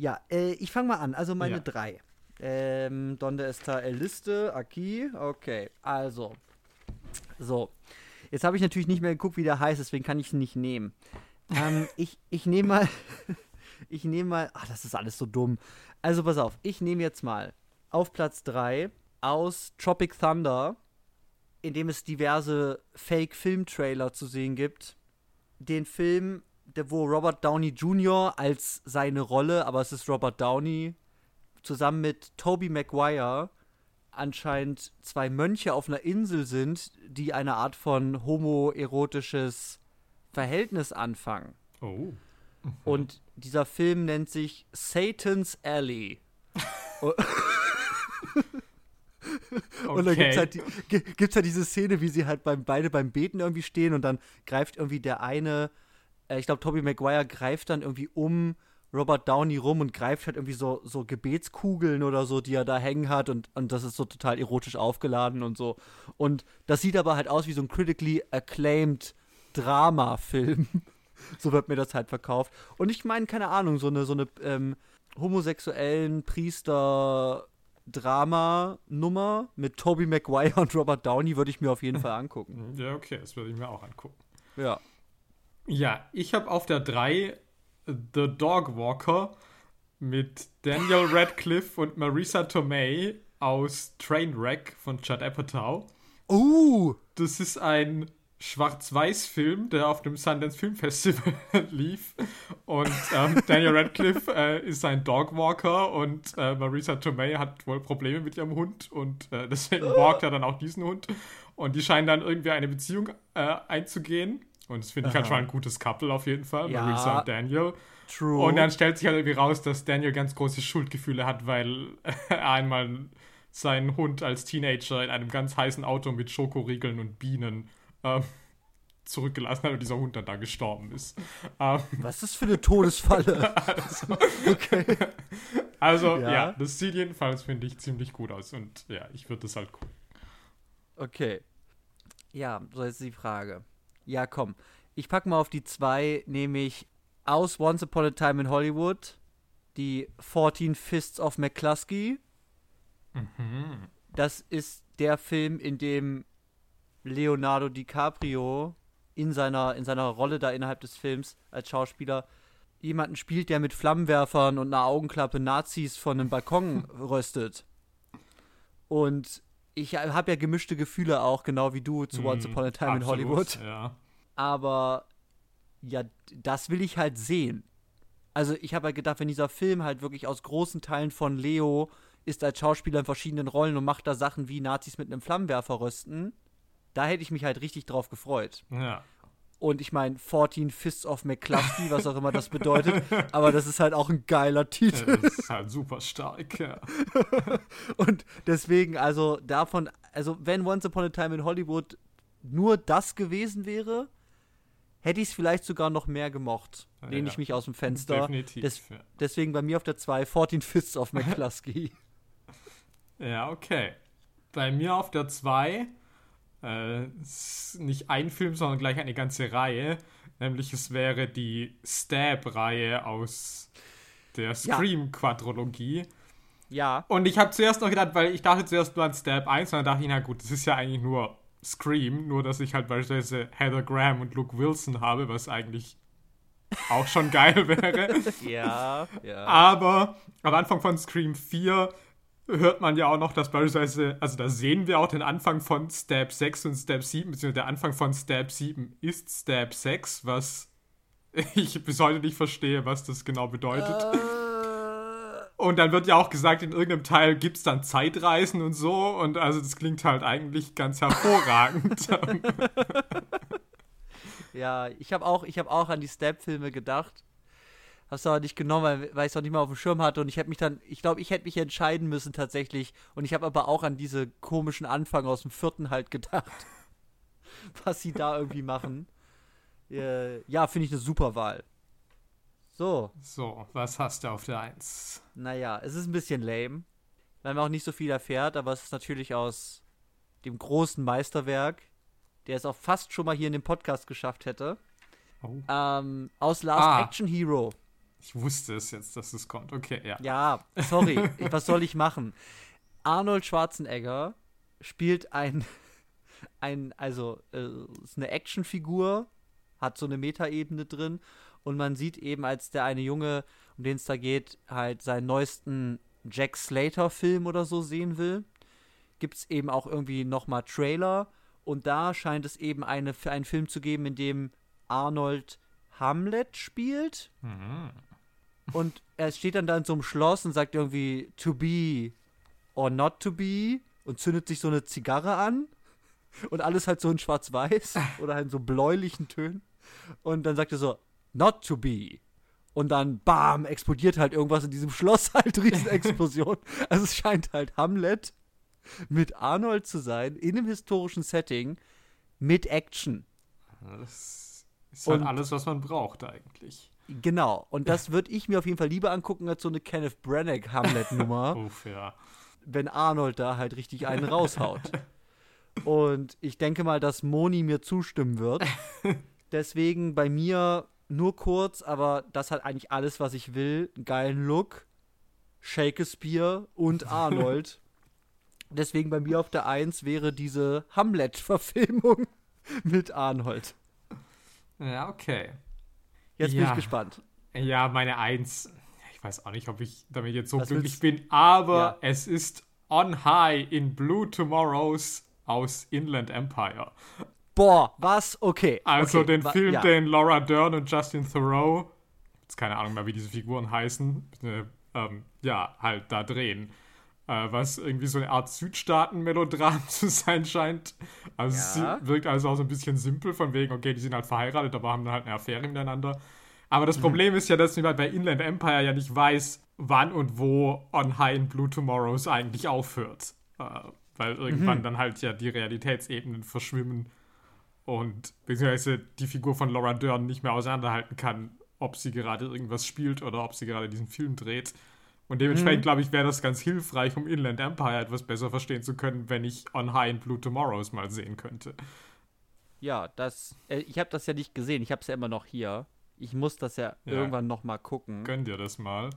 Ja, äh, ich fange mal an. Also meine Ja. drei. Ähm, donde está el Liste? Aquí. Okay. Also. So. Jetzt habe ich natürlich nicht mehr geguckt, wie der heißt, deswegen kann ich ihn nicht nehmen. Ähm, ich ich nehme mal. ich nehme mal. Ach, das ist alles so dumm. Also pass auf, ich nehme jetzt mal auf Platz 3 aus Tropic Thunder, in dem es diverse Fake-Film-Trailer zu sehen gibt. Den Film, der, wo Robert Downey Jr. als seine Rolle, aber es ist Robert Downey, zusammen mit Tobey Maguire anscheinend zwei Mönche auf einer Insel sind, die eine Art von homoerotisches Verhältnis anfangen. Oh. Und dieser Film nennt sich Satan's Alley. Und, dann gibt's Okay. halt, die, gibt's halt diese Szene, wie sie halt beim, beide beim Beten irgendwie stehen und dann greift irgendwie der eine, ich glaube, Tobey Maguire greift dann irgendwie um Robert Downey rum und greift halt irgendwie so, so Gebetskugeln oder so, die er da hängen hat und, und das ist so total erotisch aufgeladen und so. Und das sieht aber halt aus wie so ein critically acclaimed Drama-Film. so wird mir das halt verkauft. Und ich meine, keine Ahnung, so eine, so eine ähm, homosexuellen Priester-Drama-Nummer mit Tobey Maguire und Robert Downey würde ich mir auf jeden Fall angucken. Ja, okay, das würde ich mir auch angucken. Ja. Ja, ich habe auf der 3 The Dog Walker mit Daniel Radcliffe und Marisa Tomei aus Trainwreck von Judd Apatow. Uh! Das ist ein Schwarz-Weiß-Film, der auf dem Sundance Film Festival lief. Und ähm, Daniel Radcliffe äh, ist ein Dogwalker und äh, Marisa Tomei hat wohl Probleme mit ihrem Hund und äh, deswegen walkt er dann auch diesen Hund. Und die scheinen dann irgendwie eine Beziehung äh, einzugehen. Und das finde ich halt schon ein gutes Couple auf jeden Fall, Ja. Marisa und Daniel. True. Und dann stellt sich halt irgendwie raus, dass Daniel ganz große Schuldgefühle hat, weil er einmal seinen Hund als Teenager in einem ganz heißen Auto mit Schokoriegeln und Bienen ähm, zurückgelassen hat und dieser Hund dann da gestorben ist. Ähm, Was ist das für eine Todesfalle? okay. also, Ja. ja. das sieht jedenfalls, finde ich, ziemlich gut aus und ja, ich würde das halt gucken. Okay. Ja, so jetzt die Frage. Ja, komm. Ich pack mal auf die zwei, nämlich aus Once Upon a Time in Hollywood, die 14 Fists of McCluskey. Mhm. Das ist der Film, in dem Leonardo DiCaprio in seiner, in seiner Rolle da innerhalb des Films als Schauspieler jemanden spielt, der mit Flammenwerfern und einer Augenklappe Nazis von einem Balkon röstet. Und ich habe ja gemischte Gefühle auch, genau wie du zu Once Upon a Time in absolut, Hollywood. Ja. Aber ja, das will ich halt sehen. Also ich habe halt gedacht, wenn dieser Film halt wirklich aus großen Teilen von Leo ist als Schauspieler in verschiedenen Rollen und macht da Sachen wie Nazis mit einem Flammenwerfer rösten, da hätte ich mich halt richtig drauf gefreut. ja. Und ich meine, 14 Fists of McCluskey, was auch immer das bedeutet, aber das ist halt auch ein geiler Titel. Das ist halt super stark, ja. Und deswegen, also davon, also wenn Once Upon a Time in Hollywood nur das gewesen wäre, hätte ich es vielleicht sogar noch mehr gemocht. Lehne Ja. ich mich aus dem Fenster. Definitiv. Des, ja. deswegen bei mir auf der 2 14 Fists of McCluskey. Ja, okay. Bei mir auf der 2 äh, ist nicht ein Film, sondern gleich eine ganze Reihe. Nämlich es wäre die Stab-Reihe aus der Scream-Quadrologie. ja. Und ich habe zuerst noch gedacht, weil ich dachte zuerst nur an Stab 1, und dann dachte ich, na gut, das ist ja eigentlich nur Scream, nur dass ich halt beispielsweise Heather Graham und Luke Wilson habe, was eigentlich auch schon geil wäre. Ja, ja. Aber am Anfang von Scream 4 hört man ja auch noch, dass beispielsweise, also da sehen wir auch den Anfang von Stab 6 und Stab 7, beziehungsweise der Anfang von Stab 7 ist Stab 6, was ich bis heute nicht verstehe, was das genau bedeutet. Äh, Und dann wird ja auch gesagt, in irgendeinem Teil gibt es dann Zeitreisen und so. Und also das klingt halt eigentlich ganz hervorragend. ja, ich habe auch, ich hab auch an die Stab-Filme gedacht. Hast du aber nicht genommen, weil, weil ich es noch nicht mal auf dem Schirm hatte. Und ich hätte mich dann, ich glaube, ich hätte mich entscheiden müssen tatsächlich. Und ich habe aber auch an diese komischen Anfang aus dem vierten halt gedacht. Was sie da irgendwie machen. Äh, ja, finde ich eine super Wahl. So, so, was hast du auf der 1? naja, es ist ein bisschen lame, weil man auch nicht so viel erfährt, aber es ist natürlich aus dem großen Meisterwerk, der es auch fast schon mal hier in dem Podcast geschafft hätte. Oh. Ähm, aus Last Ah. Action Hero. Ich wusste es jetzt, dass es kommt. Okay, ja. Ja, sorry, was soll ich machen? Arnold Schwarzenegger spielt ein, ein also äh, ist eine Actionfigur, hat so eine Metaebene drin und man sieht eben, als der eine Junge, um den es da geht, halt seinen neuesten Jack Slater-Film oder so sehen will, gibt es eben auch irgendwie nochmal Trailer und da scheint es eben eine, für einen Film zu geben, in dem Arnold Hamlet spielt. Mhm. Und er steht dann da in so einem Schloss und sagt irgendwie to be or not to be und zündet sich so eine Zigarre an. Und alles halt so in schwarz-weiß oder halt in so bläulichen Tönen. Und dann sagt er so, not to be. Und dann, bam, explodiert halt irgendwas in diesem Schloss, halt Riesenexplosion. also es scheint halt Hamlet mit Arnold zu sein, in einem historischen Setting, mit Action. Das ist halt Und- alles, was man braucht eigentlich. Genau. Und das würde ich mir auf jeden Fall lieber angucken als so eine Kenneth Branagh Hamlet-Nummer. Uff, ja. wenn Arnold da halt richtig einen raushaut. Und ich denke mal, dass Moni mir zustimmen wird. Deswegen bei mir nur kurz, aber das hat eigentlich alles, was ich will. Einen geilen Look, Shakespeare und Arnold. Deswegen bei mir auf der 1 wäre diese Hamlet-Verfilmung mit Arnold. Ja, okay. Jetzt bin Ja. ich gespannt. Ja, meine Eins. Ich weiß auch nicht, ob ich damit jetzt so Was glücklich bin, aber Ja. es ist On High in Blue Tomorrows aus Inland Empire. Boah, was? Okay. Also okay. den Film, ja. den Laura Dern und Justin Theroux, jetzt keine Ahnung mehr, wie diese Figuren heißen, äh, ähm, ja, halt da drehen. Äh, was irgendwie so eine Art Südstaaten-Melodram zu sein scheint. Also Ja. es wirkt also auch so ein bisschen simpel, von wegen, okay, die sind halt verheiratet, aber haben dann halt eine Affäre miteinander. Aber Mhm. das Problem ist ja, dass man bei Inland Empire ja nicht weiß, wann und wo On High in Blue Tomorrows eigentlich aufhört. Äh, weil irgendwann Mhm. dann halt ja die Realitätsebenen verschwimmen und beziehungsweise die Figur von Laura Dern nicht mehr auseinanderhalten kann, ob sie gerade irgendwas spielt oder ob sie gerade diesen Film dreht. Und dementsprechend Mhm. glaube ich, wäre das ganz hilfreich, um Inland Empire etwas besser verstehen zu können, wenn ich On High in Blue Tomorrows mal sehen könnte. Ja, das. Äh, ich habe das ja nicht gesehen. Ich habe es ja immer noch hier. Ich muss das ja, Ja. irgendwann noch mal gucken. Gönn dir das mal.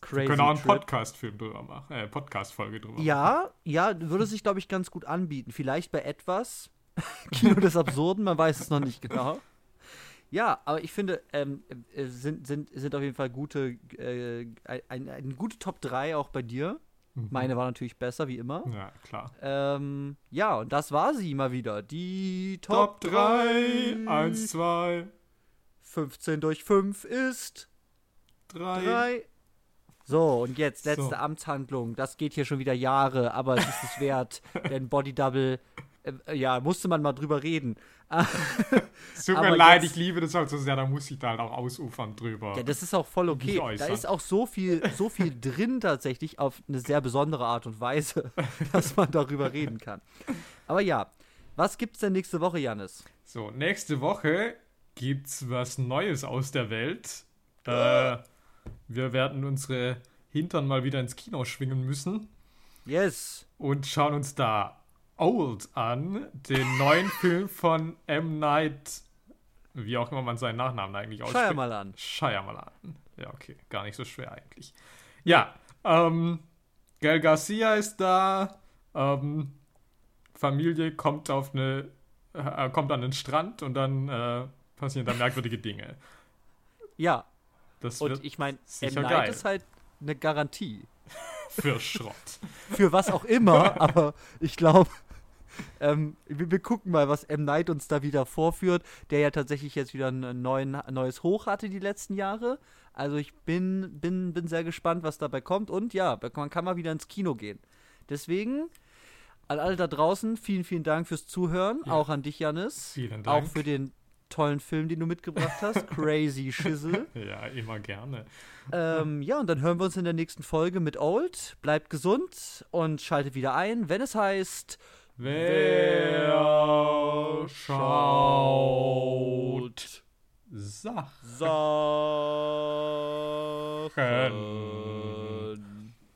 Crazy Wir können auch einen. Podcast-Film drüber machen, äh, Podcast-Folge drüber machen. Ja, ja, würde sich, glaube ich, ganz gut anbieten. Vielleicht bei etwas. Kino des Absurden, man weiß es noch nicht genau. Ja, aber ich finde, ähm, äh, sind, sind, sind auf jeden Fall gute, äh, ein, ein, gute Top 3 auch bei dir. Mhm. Meine war natürlich besser, wie immer. Ja, klar. Ähm, ja, und das war sie mal wieder. Die Top Top, 3, 3. 1, 2, 15 durch 5 ist 3. 3. So, und jetzt So. letzte Amtshandlung. Das geht hier schon wieder Jahre, aber es ist es wert. denn Body Double, ja, musste man mal drüber reden. Es tut Aber mir leid, jetzt- ich liebe das halt so sehr, da muss ich da halt auch ausufern drüber. Ja, das ist auch voll okay. Da ist auch so viel, so viel drin tatsächlich auf eine sehr besondere Art und Weise, dass man darüber reden kann. Aber ja, was gibt's denn nächste Woche, Janis? So, nächste Woche gibt's was Neues aus der Welt. Äh, wir werden unsere Hintern mal wieder ins Kino schwingen müssen Yes. und schauen uns da Old an, den neuen Film von M. Night, wie auch immer man seinen Nachnamen eigentlich ausspricht. Mal an. Shyamalan. Ja, okay, gar nicht so schwer eigentlich. Ja, ähm, Gael Garcia ist da. Ähm, Familie kommt auf eine, äh, kommt an den Strand und dann äh, passieren da merkwürdige Dinge. Ja. Das Und ich meine, M. Night geil. ist halt eine Garantie. für Schrott. Für was auch immer, aber ich glaube, ähm, wir, wir gucken mal, was M. Night uns da wieder vorführt, der ja tatsächlich jetzt wieder ein, neuen, neues Hoch hatte die letzten Jahre. Also ich bin, bin, bin sehr gespannt, was dabei kommt. Und ja, man kann mal wieder ins Kino gehen. Deswegen, an alle da draußen, vielen, vielen Dank fürs Zuhören. Ja. Auch an dich, Janis. Vielen Dank. Auch für den tollen Film, den du mitgebracht hast. Crazy Schissel. Ja, immer gerne. ähm, ja, und dann hören wir uns in der nächsten Folge mit Old. Bleibt gesund und schaltet wieder ein, wenn es heißt Wer schaut Sachen. Sachen.